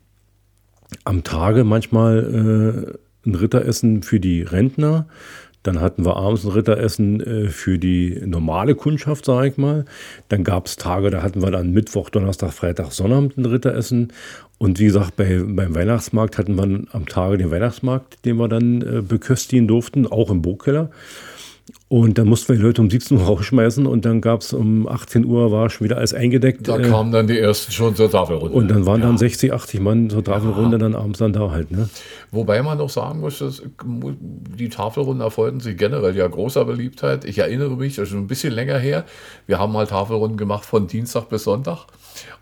am Tage manchmal äh, ein Ritteressen für die Rentner. Dann hatten wir abends ein Ritteressen äh, für die normale Kundschaft, sage ich mal. Dann gab es Tage, da hatten wir dann Mittwoch, Donnerstag, Freitag, Sonnabend ein Ritteressen. Und wie gesagt, bei, beim Weihnachtsmarkt hatten wir am Tage den Weihnachtsmarkt, den wir dann äh, beköstigen durften, auch im Burgkeller. Und dann mussten wir die Leute um 17 Uhr rausschmeißen und dann gab es um 18 Uhr war schon wieder alles eingedeckt. Da äh, kamen dann die ersten schon zur Tafelrunde. Und dann waren ja. dann 60, 80 Mann zur Tafelrunde ja. dann abends dann da halt. Ne? Wobei man noch sagen muss, dass die Tafelrunden erfolgen sich generell ja großer Beliebtheit. Ich erinnere mich, das ist schon ein bisschen länger her. Wir haben mal Tafelrunden gemacht von Dienstag bis Sonntag.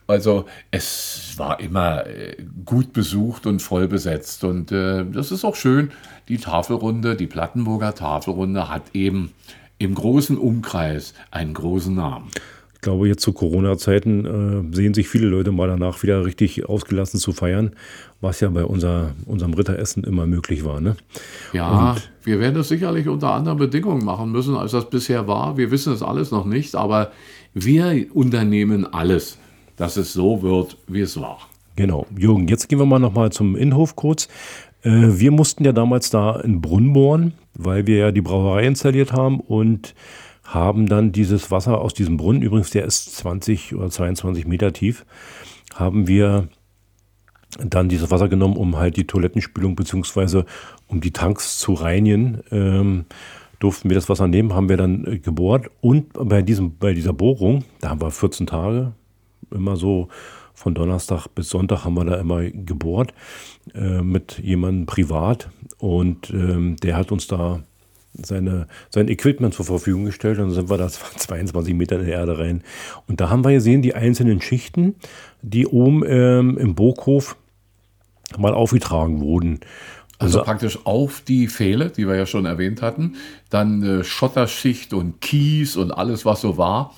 Also es war immer äh, gut besucht und voll besetzt. Und äh, das ist auch schön. Die Tafelrunde, die Plattenburger Tafelrunde hat eben im großen Umkreis einen großen Namen. Ich glaube, jetzt zu Corona-Zeiten äh, sehen sich viele Leute mal danach wieder richtig ausgelassen zu feiern, was ja bei unser, unserem Ritteressen immer möglich war. Ne? Ja, und wir werden das sicherlich unter anderen Bedingungen machen müssen, als das bisher war. Wir wissen es alles noch nicht, aber wir unternehmen alles dass es so wird, wie es war. Genau. Jürgen, jetzt gehen wir mal nochmal zum Innenhof kurz. Äh, wir mussten ja damals da einen Brunnen bohren, weil wir ja die Brauerei installiert haben und haben dann dieses Wasser aus diesem Brunnen, übrigens der ist 20 oder 22 Meter tief, haben wir dann dieses Wasser genommen, um halt die Toilettenspülung bzw. um die Tanks zu reinigen. Ähm, durften wir das Wasser nehmen, haben wir dann äh, gebohrt und bei, diesem, bei dieser Bohrung, da haben wir 14 Tage immer so von Donnerstag bis Sonntag haben wir da immer gebohrt äh, mit jemandem privat und ähm, der hat uns da seine, sein Equipment zur Verfügung gestellt und dann sind wir da 22 Meter in die Erde rein. Und da haben wir gesehen, die einzelnen Schichten, die oben ähm, im Burghof mal aufgetragen wurden. Also, also praktisch auf die Pfähle, die wir ja schon erwähnt hatten, dann äh, Schotterschicht und Kies und alles, was so war.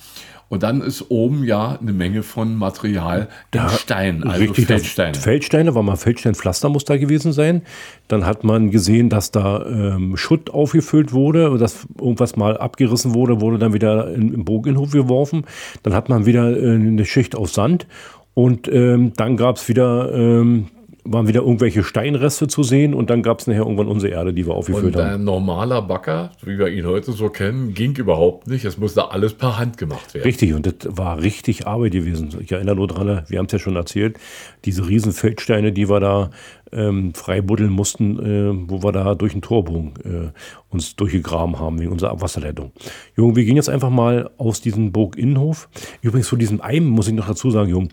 Und dann ist oben ja eine Menge von Material da, Stein, also richtig, Feldsteine. Feldsteine, war mal Feldsteinpflastermuster gewesen sein. Dann hat man gesehen, dass da ähm, Schutt aufgefüllt wurde, dass irgendwas mal abgerissen wurde, wurde dann wieder in, im Bogenhof geworfen. Dann hat man wieder äh, eine Schicht auf Sand und ähm, dann gab es wieder ähm, waren wieder irgendwelche Steinreste zu sehen und dann gab es nachher irgendwann unsere Erde, die wir aufgefüllt und haben. Ein normaler Bagger, wie wir ihn heute so kennen, ging überhaupt nicht. Es musste alles per Hand gemacht werden. Richtig, und das war richtig Arbeit gewesen. Ich erinnere nur dran, wir haben es ja schon erzählt, diese riesen Feldsteine, die wir da ähm, freibuddeln mussten, äh, wo wir da durch den Torbogen äh, uns durchgegraben haben wegen unserer Abwasserleitung. Jung, wir gehen jetzt einfach mal aus diesem Burginnenhof. Übrigens zu diesem Eim muss ich noch dazu sagen, Jung,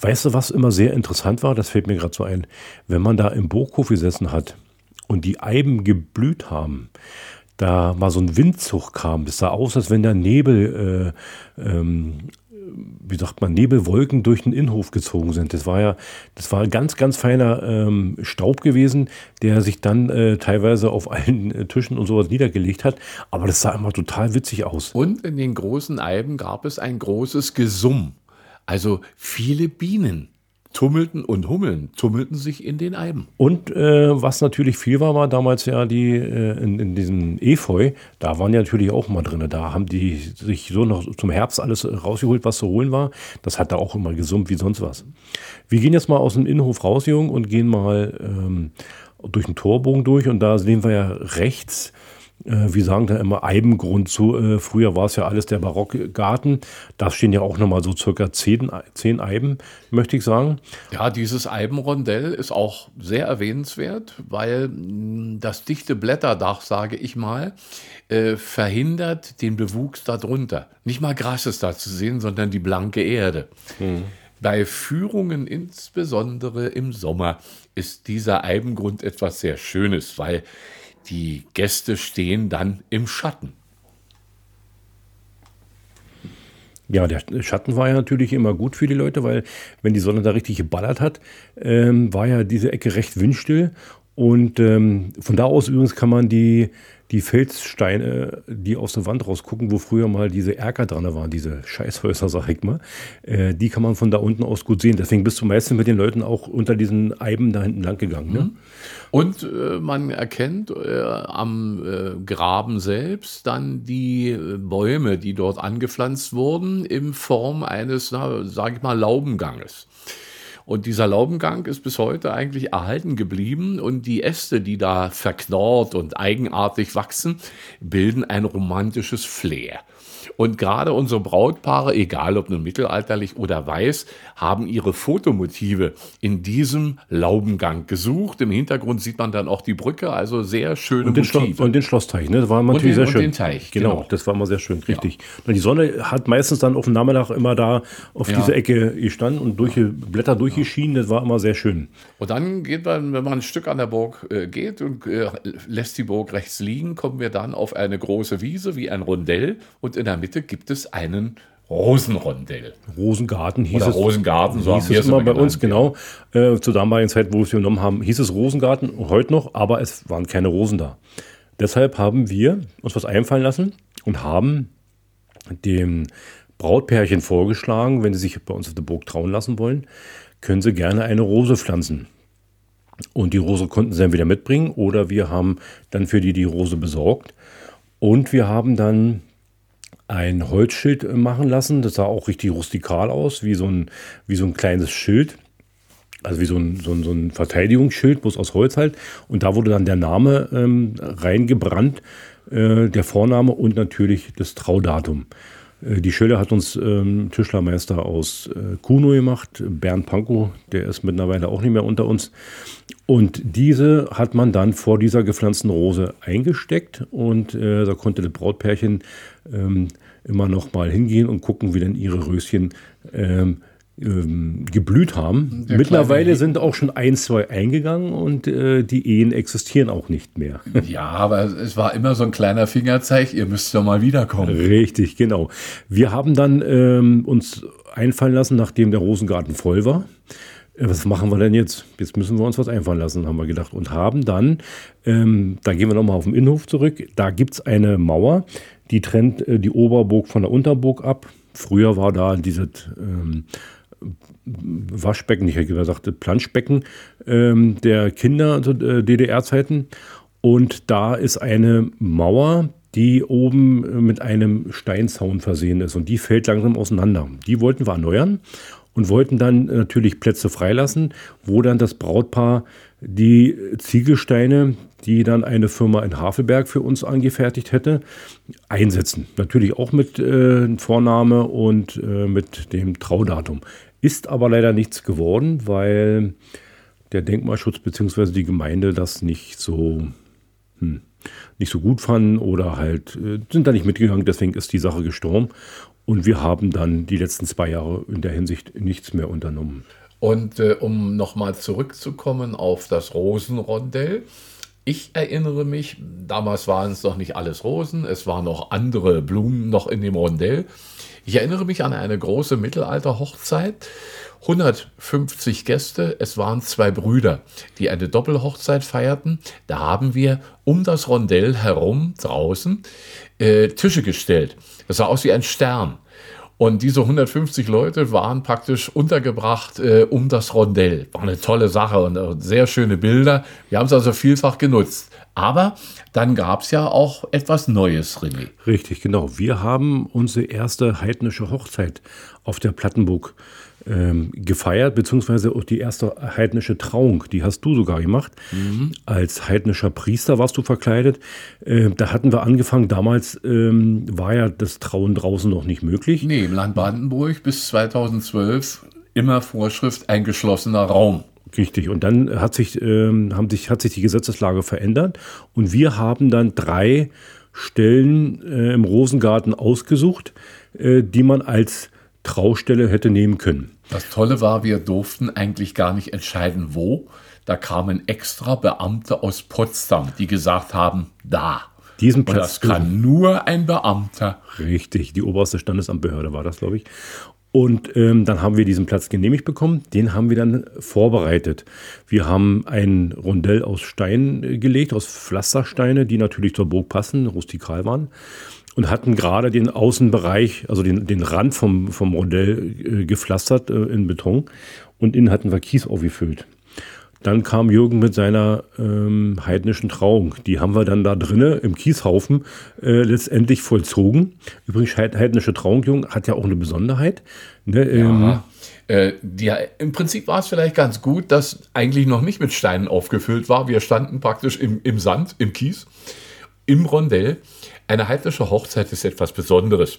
Weißt du, was immer sehr interessant war? Das fällt mir gerade so ein. Wenn man da im Burghof gesessen hat und die Eiben geblüht haben, da mal so ein Windzug kam. Das sah aus, als wenn da Nebel, äh, ähm, wie sagt man, Nebelwolken durch den Innenhof gezogen sind. Das war ja, das war ganz, ganz feiner ähm, Staub gewesen, der sich dann äh, teilweise auf allen äh, Tischen und sowas niedergelegt hat. Aber das sah immer total witzig aus. Und in den großen Eiben gab es ein großes Gesumm. Also viele Bienen tummelten und hummeln, tummelten sich in den Eiben. Und äh, was natürlich viel war, war damals ja die äh, in, in diesem Efeu, da waren ja natürlich auch mal drin. Da haben die sich so noch zum Herbst alles rausgeholt, was zu holen war. Das hat da auch immer gesummt wie sonst was. Wir gehen jetzt mal aus dem Innenhof raus, Jung, und gehen mal ähm, durch den Torbogen durch und da sehen wir ja rechts wir sagen da immer Eibengrund zu. Äh, früher war es ja alles der Barockgarten. Da stehen ja auch nochmal so circa zehn, zehn Eiben, möchte ich sagen. Ja, dieses Eibenrondell ist auch sehr erwähnenswert, weil mm, das dichte Blätterdach, sage ich mal, äh, verhindert den Bewuchs darunter. Nicht mal Gras ist da zu sehen, sondern die blanke Erde. Mhm. Bei Führungen, insbesondere im Sommer, ist dieser Eibengrund etwas sehr Schönes, weil die Gäste stehen dann im Schatten. Ja, der Schatten war ja natürlich immer gut für die Leute, weil wenn die Sonne da richtig geballert hat, ähm, war ja diese Ecke recht windstill. Und ähm, von da aus übrigens kann man die die Felssteine, die aus der Wand rausgucken, wo früher mal diese Erker dran waren, diese Scheißhäuser, sag ich mal, äh, die kann man von da unten aus gut sehen. Deswegen bist du meistens mit den Leuten auch unter diesen Eiben da hinten lang gegangen. Ne? Mhm. Und äh, man erkennt äh, am äh, Graben selbst dann die äh, Bäume, die dort angepflanzt wurden, in Form eines, sag ich mal, Laubenganges. Und dieser Laubengang ist bis heute eigentlich erhalten geblieben und die Äste, die da verknorrt und eigenartig wachsen, bilden ein romantisches Flair. Und gerade unsere Brautpaare, egal ob nun mittelalterlich oder weiß, haben ihre Fotomotive in diesem Laubengang gesucht. Im Hintergrund sieht man dann auch die Brücke, also sehr schöne und den Motive. Schlo und den Schlossteich, ne? Das war natürlich den, sehr schön. Und den Teich, genau. genau. Das war immer sehr schön, richtig. Ja. Die Sonne hat meistens dann auf dem Nachmittag immer da auf ja. diese Ecke gestanden und durch die Blätter durchgeschienen. Das war immer sehr schön. Und dann geht man, wenn man ein Stück an der Burg äh, geht und äh, lässt die Burg rechts liegen, kommen wir dann auf eine große Wiese wie ein Rondell und in der Mitte Mitte gibt es einen Rosenrondell. Rosengarten hieß Oder es. Rosengarten, so hieß es immer bei uns, genau. Äh, zur damaligen Zeit, wo wir es genommen haben, hieß es Rosengarten, heute noch, aber es waren keine Rosen da. Deshalb haben wir uns was einfallen lassen und haben dem Brautpärchen vorgeschlagen, wenn sie sich bei uns auf der Burg trauen lassen wollen, können sie gerne eine Rose pflanzen. Und die Rose konnten sie dann wieder mitbringen oder wir haben dann für die die Rose besorgt. Und wir haben dann ein Holzschild machen lassen. Das sah auch richtig rustikal aus, wie so ein, wie so ein kleines Schild. Also wie so ein, so ein, so ein Verteidigungsschild, bloß aus Holz halt. Und da wurde dann der Name ähm, reingebrannt, äh, der Vorname und natürlich das Traudatum. Äh, die Schilder hat uns ähm, Tischlermeister aus äh, Kuno gemacht, Bernd Pankow, der ist mittlerweile auch nicht mehr unter uns. Und diese hat man dann vor dieser gepflanzten Rose eingesteckt und äh, da konnte das Brautpärchen ähm, immer noch mal hingehen und gucken, wie denn ihre Röschen ähm, ähm, geblüht haben. Der Mittlerweile sind auch schon ein, zwei eingegangen und äh, die Ehen existieren auch nicht mehr. Ja, aber es war immer so ein kleiner Fingerzeig, ihr müsst doch mal wiederkommen. Richtig, genau. Wir haben dann ähm, uns einfallen lassen, nachdem der Rosengarten voll war. Was machen wir denn jetzt? Jetzt müssen wir uns was einfallen lassen, haben wir gedacht. Und haben dann, ähm, da gehen wir nochmal auf den Innenhof zurück, da gibt es eine Mauer, die trennt äh, die Oberburg von der Unterburg ab. Früher war da dieses ähm, Waschbecken, ich hätte gesagt Planschbecken ähm, der Kinder zu äh, DDR-Zeiten. Und da ist eine Mauer, die oben äh, mit einem Steinzaun versehen ist und die fällt langsam auseinander. Die wollten wir erneuern und wollten dann natürlich Plätze freilassen, wo dann das Brautpaar die Ziegelsteine, die dann eine Firma in Havelberg für uns angefertigt hätte, einsetzen. Natürlich auch mit äh, Vorname und äh, mit dem Traudatum. Ist aber leider nichts geworden, weil der Denkmalschutz bzw. die Gemeinde das nicht so, hm, nicht so gut fanden oder halt äh, sind da nicht mitgegangen. Deswegen ist die Sache gestorben. Und wir haben dann die letzten zwei Jahre in der Hinsicht nichts mehr unternommen. Und äh, um nochmal zurückzukommen auf das Rosenrondell. Ich erinnere mich, damals waren es noch nicht alles Rosen, es waren noch andere Blumen noch in dem Rondell. Ich erinnere mich an eine große Mittelalter-Hochzeit. 150 Gäste, es waren zwei Brüder, die eine Doppelhochzeit feierten. Da haben wir um das Rondell herum draußen äh, Tische gestellt. Das sah aus wie ein Stern. Und diese 150 Leute waren praktisch untergebracht äh, um das Rondell. War eine tolle Sache und äh, sehr schöne Bilder. Wir haben es also vielfach genutzt. Aber dann gab es ja auch etwas Neues, René. Richtig, genau. Wir haben unsere erste heidnische Hochzeit auf der Plattenburg ähm, gefeiert, beziehungsweise auch die erste heidnische Trauung, die hast du sogar gemacht. Mhm. Als heidnischer Priester warst du verkleidet. Äh, da hatten wir angefangen, damals ähm, war ja das Trauen draußen noch nicht möglich. Nee, im Land Brandenburg bis 2012 immer Vorschrift ein geschlossener Raum. Richtig, und dann hat sich, ähm, haben sich, hat sich die Gesetzeslage verändert und wir haben dann drei Stellen äh, im Rosengarten ausgesucht, äh, die man als Traustelle hätte nehmen können. Das Tolle war, wir durften eigentlich gar nicht entscheiden, wo. Da kamen extra Beamte aus Potsdam, die gesagt haben, da. Diesen Platz. Und das kann nur ein Beamter. Richtig, die oberste Standesamtbehörde war das, glaube ich. Und ähm, dann haben wir diesen Platz genehmigt bekommen. Den haben wir dann vorbereitet. Wir haben ein Rondell aus Stein äh, gelegt, aus Pflastersteine, die natürlich zur Burg passen, rustikal waren und hatten gerade den Außenbereich, also den, den Rand vom, vom Rondell äh, gepflastert äh, in Beton und innen hatten wir Kies aufgefüllt. Dann kam Jürgen mit seiner ähm, heidnischen Trauung. Die haben wir dann da drinnen im Kieshaufen äh, letztendlich vollzogen. Übrigens, heidnische Trauung, Jürgen, hat ja auch eine Besonderheit. Ne? Ja. Ähm, äh, die, Im Prinzip war es vielleicht ganz gut, dass eigentlich noch nicht mit Steinen aufgefüllt war. Wir standen praktisch im, im Sand, im Kies, im Rondell. Eine heidnische Hochzeit ist etwas Besonderes.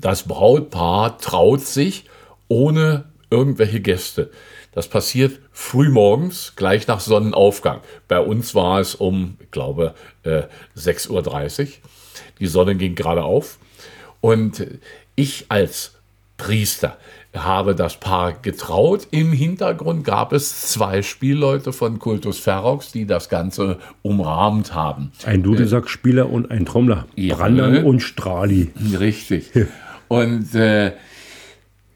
Das Brautpaar traut sich ohne irgendwelche Gäste. Das passiert früh morgens, gleich nach Sonnenaufgang. Bei uns war es um, ich glaube, äh, 6.30 Uhr. Die Sonne ging gerade auf. Und ich als Priester habe das Paar getraut. Im Hintergrund gab es zwei Spielleute von Kultus Ferox, die das Ganze umrahmt haben. Ein Dudelsackspieler und ein Trommler. Ja, und Strali. Richtig. Und äh,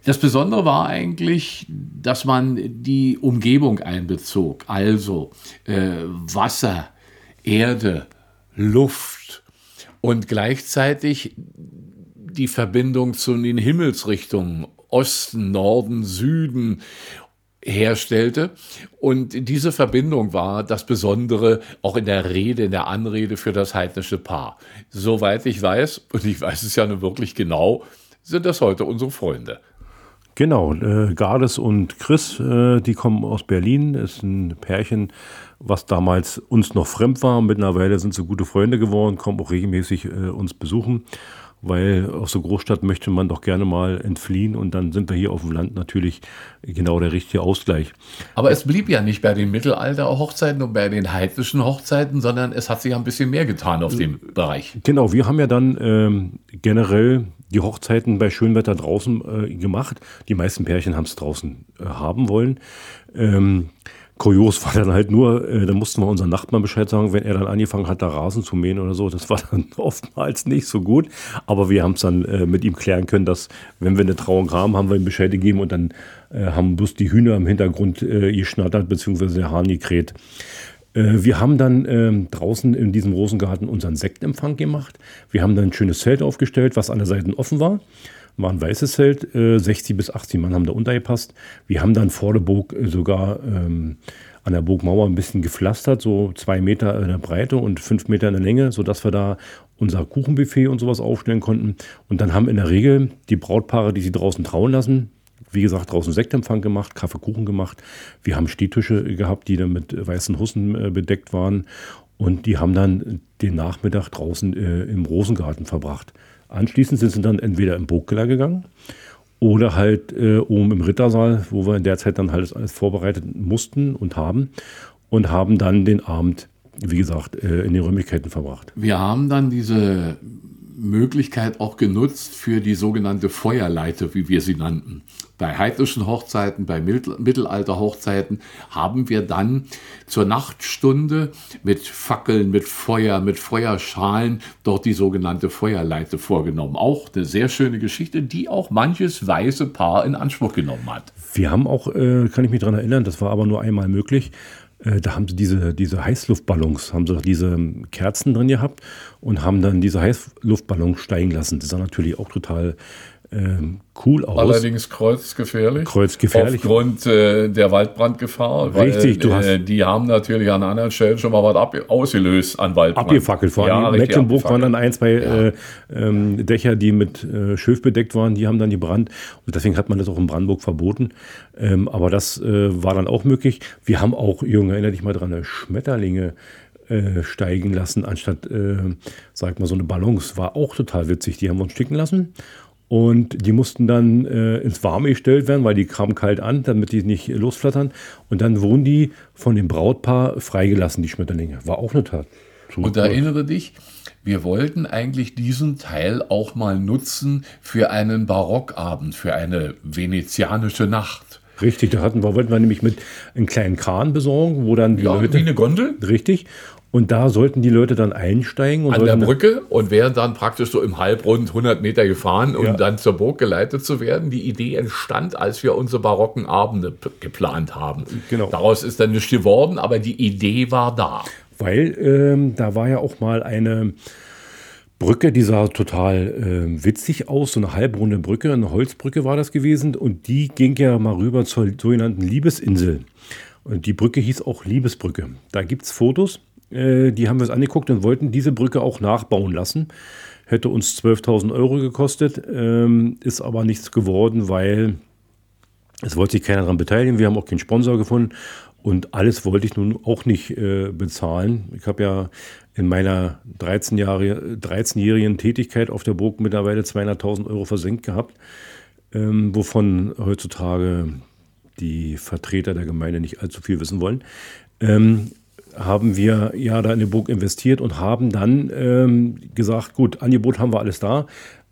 das Besondere war eigentlich, dass man die Umgebung einbezog. Also äh, Wasser, Erde, Luft und gleichzeitig die Verbindung zu den Himmelsrichtungen Osten, Norden, Süden herstellte. Und diese Verbindung war das Besondere auch in der Rede, in der Anrede für das heidnische Paar. Soweit ich weiß, und ich weiß es ja nur wirklich genau, sind das heute unsere Freunde. Genau, äh, Gades und Chris, äh, die kommen aus Berlin, ist ein Pärchen, was damals uns noch fremd war. Mittlerweile sind sie gute Freunde geworden, kommen auch regelmäßig äh, uns besuchen weil aus der Großstadt möchte man doch gerne mal entfliehen und dann sind wir hier auf dem Land natürlich genau der richtige Ausgleich. Aber es blieb ja nicht bei den Mittelalter-Hochzeiten und bei den heidnischen Hochzeiten, sondern es hat sich ein bisschen mehr getan auf dem Bereich. Genau, wir haben ja dann ähm, generell die Hochzeiten bei Schönwetter draußen äh, gemacht. Die meisten Pärchen haben es draußen äh, haben wollen. Ähm, kurios war dann halt nur, äh, da mussten wir unseren Nachbarn Bescheid sagen, wenn er dann angefangen hat, da Rasen zu mähen oder so. Das war dann oftmals nicht so gut. Aber wir haben es dann äh, mit ihm klären können, dass, wenn wir eine Trauung haben, haben wir ihm Bescheid gegeben und dann äh, haben bloß die Hühner im Hintergrund äh, geschnattert, beziehungsweise der Hahn gekräht. Äh, wir haben dann ähm, draußen in diesem Rosengarten unseren Sektempfang gemacht. Wir haben dann ein schönes Zelt aufgestellt, was an der Seiten offen war. War ein weißes Zelt, äh, 60 bis 80 Mann haben da untergepasst. Wir haben dann vor der Burg äh, sogar ähm, an der Burgmauer ein bisschen gepflastert, so zwei Meter in der Breite und fünf Meter in der Länge, sodass wir da unser Kuchenbuffet und sowas aufstellen konnten. Und dann haben in der Regel die Brautpaare, die sie draußen trauen lassen, wie gesagt, draußen Sektempfang gemacht, Kaffeekuchen gemacht. Wir haben Stehtische gehabt, die dann mit weißen Hussen äh, bedeckt waren. Und die haben dann den Nachmittag draußen äh, im Rosengarten verbracht. Anschließend sind sie dann entweder im Burgkeller gegangen oder halt äh, oben im Rittersaal, wo wir in der Zeit dann halt alles vorbereitet mussten und haben und haben dann den Abend, wie gesagt, äh, in den Räumlichkeiten verbracht. Wir haben dann diese Möglichkeit auch genutzt für die sogenannte Feuerleiter, wie wir sie nannten. Bei heidnischen Hochzeiten, bei Mittelalter-Hochzeiten haben wir dann zur Nachtstunde mit Fackeln, mit Feuer, mit Feuerschalen dort die sogenannte Feuerleite vorgenommen. Auch eine sehr schöne Geschichte, die auch manches weiße Paar in Anspruch genommen hat. Wir haben auch, äh, kann ich mich daran erinnern, das war aber nur einmal möglich, äh, da haben sie diese, diese Heißluftballons, haben sie diese Kerzen drin gehabt und haben dann diese Heißluftballons steigen lassen. Das sah natürlich auch total ähm, cool aus. Allerdings kreuzgefährlich. Kreuzgefährlich. Aufgrund äh, der Waldbrandgefahr. Richtig, du hast. Äh, die haben natürlich an anderen Stellen schon mal was ab, ausgelöst an Waldbrand. Abgefackelt. Vor allem ja, in Mecklenburg waren dann ein, zwei ja. äh, ähm, Dächer, die mit äh, Schilf bedeckt waren, die haben dann gebrannt. Und deswegen hat man das auch in Brandenburg verboten. Ähm, aber das war dann auch möglich. Wir haben auch, Junge, erinnere dich mal dran, Schmetterlinge steigen lassen, anstatt, äh, sag mal, so eine Ballons. War auch total witzig. Die haben wir uns sticken lassen. Und die mussten dann äh, ins Warme gestellt werden, weil die kamen kalt an, damit die nicht losflattern. Und dann wurden die von dem Brautpaar freigelassen, die Schmetterlinge. War auch eine Tat. So und erinnere dich, wir wollten eigentlich diesen Teil auch mal nutzen für einen Barockabend, für eine venezianische Nacht. Richtig, da hatten wir, wollten wir nämlich mit einem kleinen Kran besorgen, wo dann die ja, Leute. Wie eine Gondel? Richtig. Und da sollten die Leute dann einsteigen. Und An der Brücke und wären dann praktisch so im Halbrund 100 Meter gefahren, um ja. dann zur Burg geleitet zu werden. Die Idee entstand, als wir unsere barocken Abende geplant haben. Genau. Daraus ist dann nichts geworden, aber die Idee war da. Weil ähm, da war ja auch mal eine Brücke, die sah total äh, witzig aus, so eine halbrunde Brücke, eine Holzbrücke war das gewesen. Und die ging ja mal rüber zur sogenannten Liebesinsel. Und die Brücke hieß auch Liebesbrücke. Da gibt es Fotos äh, die haben wir uns angeguckt und wollten diese Brücke auch nachbauen lassen. Hätte uns 12.000 Euro gekostet, ähm, ist aber nichts geworden, weil es wollte sich keiner daran beteiligen. Wir haben auch keinen Sponsor gefunden und alles wollte ich nun auch nicht äh, bezahlen. Ich habe ja in meiner 13 Jahre, 13-jährigen Tätigkeit auf der Burg mittlerweile 200.000 Euro versenkt gehabt, ähm, wovon heutzutage die Vertreter der Gemeinde nicht allzu viel wissen wollen. Ähm, haben wir ja da in die Burg investiert und haben dann ähm, gesagt, gut, Angebot haben wir alles da.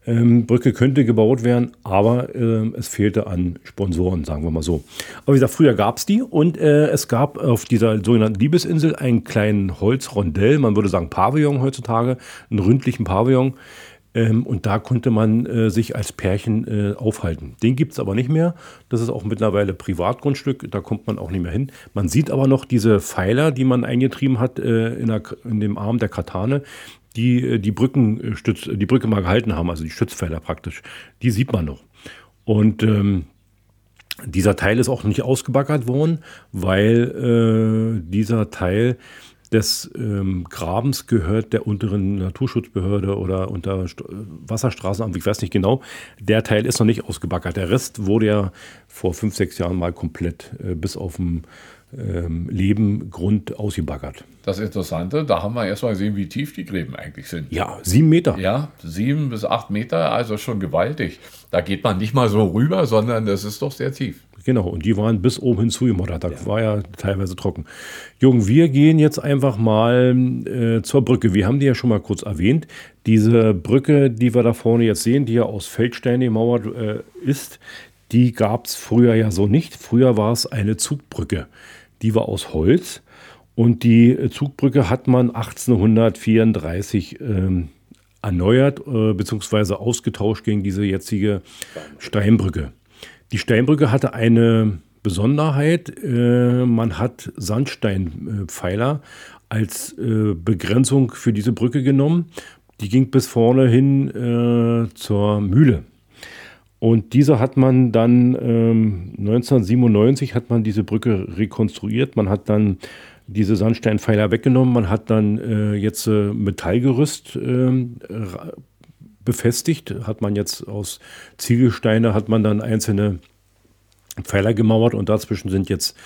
Ähm, Brücke könnte gebaut werden, aber äh, es fehlte an Sponsoren, sagen wir mal so. Aber wie gesagt, früher gab es die und äh, es gab auf dieser sogenannten Liebesinsel einen kleinen Holzrondell, man würde sagen Pavillon heutzutage, einen ründlichen Pavillon, ähm, und da konnte man äh, sich als Pärchen äh, aufhalten. Den gibt es aber nicht mehr. Das ist auch mittlerweile Privatgrundstück. Da kommt man auch nicht mehr hin. Man sieht aber noch diese Pfeiler, die man eingetrieben hat äh, in, der, in, dem Arm der Katane, die äh, die, Brückenstütz, die Brücke mal gehalten haben, also die Stützpfeiler praktisch. Die sieht man noch. Und ähm, dieser Teil ist auch nicht ausgebaggert worden, weil äh, dieser Teil des ähm, Grabens gehört der unteren Naturschutzbehörde oder unter St Wasserstraßenamt, ich weiß nicht genau. Der Teil ist noch nicht ausgebaggert. Der Rest wurde ja vor fünf, sechs Jahren mal komplett äh, bis auf den ähm, Leben, Grund ausgebaggert. Das Interessante, da haben wir erstmal gesehen, wie tief die Gräben eigentlich sind. Ja, sieben Meter. Ja, sieben bis acht Meter, also schon gewaltig. Da geht man nicht mal so rüber, sondern das ist doch sehr tief. Genau, und die waren bis oben hin zugemoddert. Da ja. war ja teilweise trocken. Jung, wir gehen jetzt einfach mal äh, zur Brücke. Wir haben die ja schon mal kurz erwähnt. Diese Brücke, die wir da vorne jetzt sehen, die ja aus Feldsteinen gemauert äh, ist, die gab es früher ja so nicht. Früher war es eine Zugbrücke. Die war aus Holz. Und die Zugbrücke hat man 1834 ähm, erneuert äh, bzw. ausgetauscht gegen diese jetzige Steinbrücke. Die Steinbrücke hatte eine Besonderheit. Äh, man hat Sandsteinpfeiler als äh, Begrenzung für diese Brücke genommen. Die ging bis vorne hin äh, zur Mühle. Und diese hat man dann ähm, 1997 hat man diese Brücke rekonstruiert. Man hat dann diese Sandsteinpfeiler weggenommen. Man hat dann jetzt Metallgerüst äh, befestigt. Hat man jetzt aus Ziegelsteine hat man dann einzelne Pfeiler gemauert und dazwischen sind jetzt,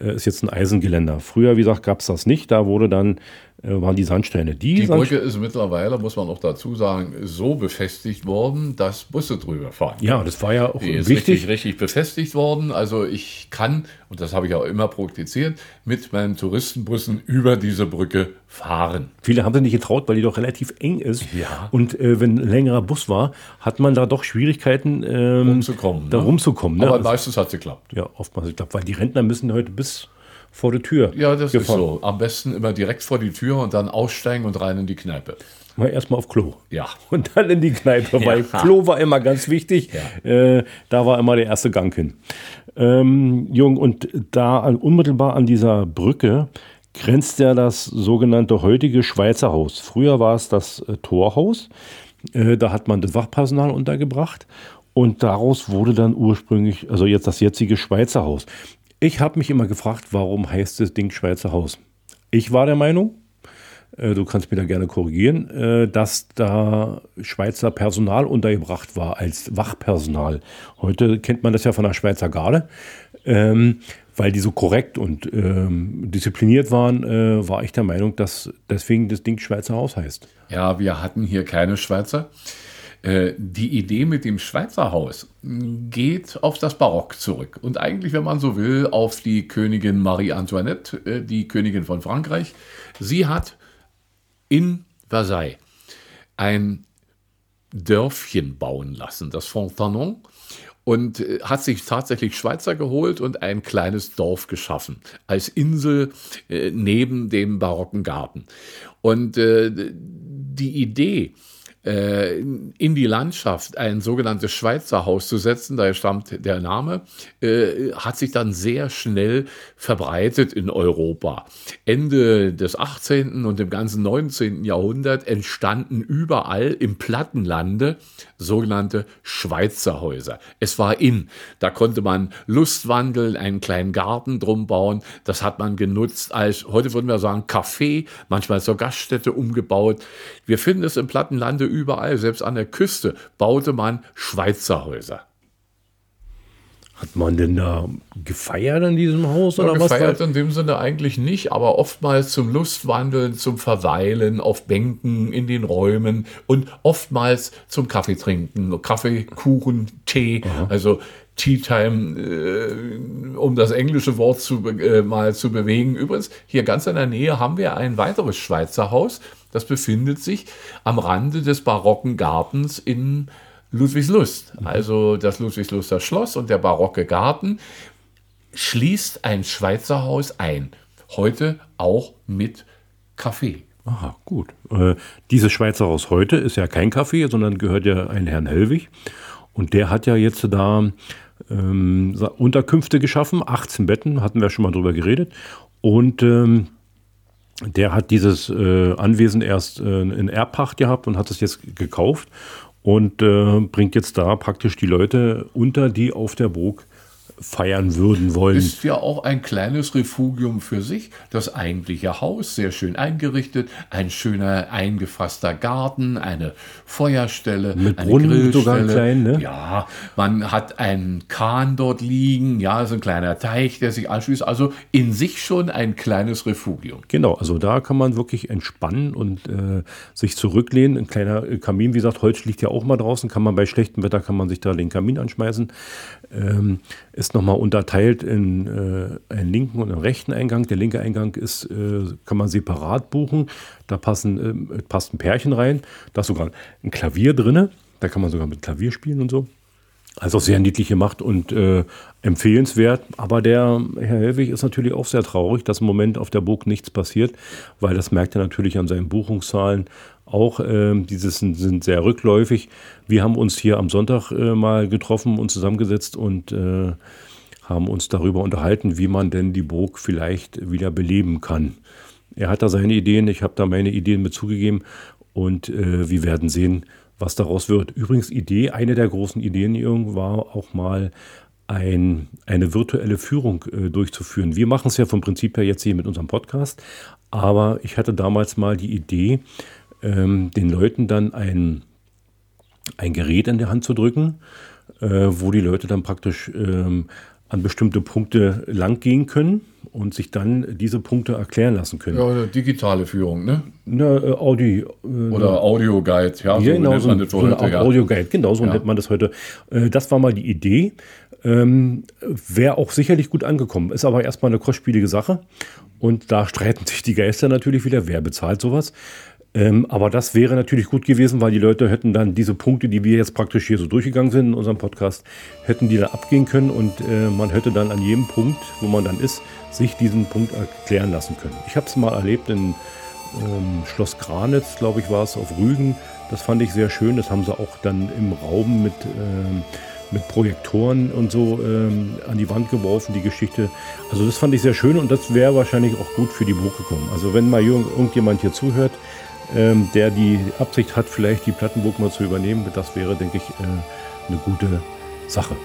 äh, ist jetzt ein Eisengeländer. Früher, wie gesagt, gab es das nicht. Da wurde dann waren die Sandsteine. Die, die Brücke ist mittlerweile, muss man auch dazu sagen, so befestigt worden, dass Busse drüber fahren. Ja, das war ja auch die wichtig. Richtig, richtig befestigt worden. Also ich kann, und das habe ich auch immer praktiziert, mit meinen Touristenbussen über diese Brücke fahren. Viele haben sich nicht getraut, weil die doch relativ eng ist. Ja. Und äh, wenn ein längerer Bus war, hat man da doch Schwierigkeiten, ähm, rumzukommen. Da ne? rumzukommen. Ne? Aber meistens hat es geklappt. Ja, oftmals geklappt, weil die Rentner müssen heute bis vor der Tür. Ja, das gefahren. ist so. Am besten immer direkt vor die Tür und dann aussteigen und rein in die Kneipe. Mal erstmal auf Klo. Ja. Und dann in die Kneipe, ja. weil Klo war immer ganz wichtig. Ja. Äh, da war immer der erste Gang hin. Ähm, Jung, und da an, unmittelbar an dieser Brücke grenzt ja das sogenannte heutige Schweizer Haus. Früher war es das äh, Torhaus. Äh, da hat man das Wachpersonal untergebracht. Und daraus wurde dann ursprünglich, also jetzt das jetzige Schweizer Haus. Ich habe mich immer gefragt, warum heißt das Ding Schweizer Haus? Ich war der Meinung, äh, du kannst mir da gerne korrigieren, äh, dass da Schweizer Personal untergebracht war als Wachpersonal. Heute kennt man das ja von der Schweizer Garde. Ähm, weil die so korrekt und ähm, diszipliniert waren, äh, war ich der Meinung, dass deswegen das Ding Schweizer Haus heißt. Ja, wir hatten hier keine Schweizer. Äh, die Idee mit dem Schweizer Haus geht auf das Barock zurück und eigentlich, wenn man so will, auf die Königin Marie Antoinette, äh, die Königin von Frankreich. Sie hat in Versailles ein Dörfchen bauen lassen, das Fontanon, und äh, hat sich tatsächlich Schweizer geholt und ein kleines Dorf geschaffen, als Insel neben dem barocken Garten. Und die Idee, äh, in die Landschaft ein sogenanntes Schweizer Haus zu setzen, daher stammt der Name, äh, hat sich dann sehr schnell verbreitet in Europa. Ende des 18. und im ganzen 19. Jahrhundert entstanden überall im Plattenlande sogenannte Schweizer Häuser. Es war in, da konnte man Lustwandeln, einen kleinen Garten drum bauen, das hat man genutzt als, heute würden wir sagen, Café, manchmal zur Gaststätte umgebaut. Wir finden es im Plattenlande überall, selbst an der Küste, baute man Schweizer Häuser. Hat man denn da gefeiert in diesem Haus? Oder ja, gefeiert was in dem Sinne eigentlich nicht, aber oftmals zum Lustwandeln, zum Verweilen auf Bänken in den Räumen und oftmals zum Kaffee trinken, Kaffee, Kuchen, Tee, Aha. also Tea Time, äh, um das englische Wort zu, äh, mal zu bewegen. Übrigens, hier ganz in der Nähe haben wir ein weiteres Schweizer Haus. Das befindet sich am Rande des barocken Gartens in Ludwigslust. Also das Ludwigsluster Schloss und der barocke Garten schließt ein Schweizer Haus ein. Heute auch mit Kaffee. Aha, gut. Äh, dieses Schweizer Haus heute ist ja kein Kaffee, sondern gehört ja ein Herrn Hellwig. Und der hat ja jetzt da ähm, Unterkünfte geschaffen, 18 Betten, hatten wir schon mal drüber geredet. Und ähm, der hat dieses äh, Anwesen erst äh, in Erbpacht gehabt und hat es jetzt gekauft und äh, bringt jetzt da praktisch die Leute unter, die auf der Burg feiern würden wollen. Ist ja auch ein kleines Refugium für sich. Das eigentliche Haus, sehr schön eingerichtet, ein schöner eingefasster Garten, eine Feuerstelle, Mit eine Brunnen Grillstelle. sogar klein, ne? Ja, man hat einen Kahn dort liegen, ja, so ein kleiner Teich, der sich anschließt. Also in sich schon ein kleines Refugium. Genau, also da kann man wirklich entspannen und äh, sich zurücklehnen. Ein kleiner Kamin, wie gesagt, Holz liegt ja auch mal draußen, kann man bei schlechtem Wetter kann man sich da den Kamin anschmeißen. Ähm, ist nochmal unterteilt in äh, einen linken und einen rechten Eingang. Der linke Eingang ist, äh, kann man separat buchen. Da passen, äh, passt ein Pärchen rein. Da ist sogar ein Klavier drin. Da kann man sogar mit Klavier spielen und so. Also sehr niedlich gemacht und äh, empfehlenswert. Aber der Herr Helwig ist natürlich auch sehr traurig, dass im Moment auf der Burg nichts passiert, weil das merkt er natürlich an seinen Buchungszahlen auch. Äh, diese sind, sind, sehr rückläufig. Wir haben uns hier am Sonntag äh, mal getroffen und zusammengesetzt und äh, haben uns darüber unterhalten, wie man denn die Burg vielleicht wieder beleben kann. Er hat da seine Ideen, ich habe da meine Ideen mit zugegeben und äh, wir werden sehen, was daraus wird. Übrigens, Idee, eine der großen Ideen war auch mal ein, eine virtuelle Führung äh, durchzuführen. Wir machen es ja vom Prinzip her jetzt hier mit unserem Podcast, aber ich hatte damals mal die Idee, ähm, den Leuten dann ein, ein Gerät in der Hand zu drücken, äh, wo die Leute dann praktisch ähm, an bestimmte Punkte langgehen können und sich dann diese Punkte erklären lassen können. Ja, digitale Führung, ne? Na, äh, Audi. Äh, Oder Audio-Guide, ja, so genau, das so heute. So ja. Audio-Guide, genau, so ja. nennt man das heute. Äh, das war mal die Idee. Ähm, Wäre auch sicherlich gut angekommen, ist aber erstmal eine kostspielige Sache. Und da streiten sich die Geister natürlich wieder, wer bezahlt sowas. Ähm, aber das wäre natürlich gut gewesen, weil die Leute hätten dann diese Punkte, die wir jetzt praktisch hier so durchgegangen sind in unserem Podcast, hätten die dann abgehen können und äh, man hätte dann an jedem Punkt, wo man dann ist, sich diesen Punkt erklären lassen können. Ich habe es mal erlebt in ähm, Schloss Granitz, glaube ich, war es auf Rügen. Das fand ich sehr schön. Das haben sie auch dann im Raum mit, ähm, mit Projektoren und so ähm, an die Wand geworfen, die Geschichte. Also das fand ich sehr schön und das wäre wahrscheinlich auch gut für die Buch gekommen. Also wenn mal irgendjemand hier zuhört, ähm, der die Absicht hat, vielleicht die Plattenburg mal zu übernehmen. Das wäre, denke ich, äh, eine gute Sache.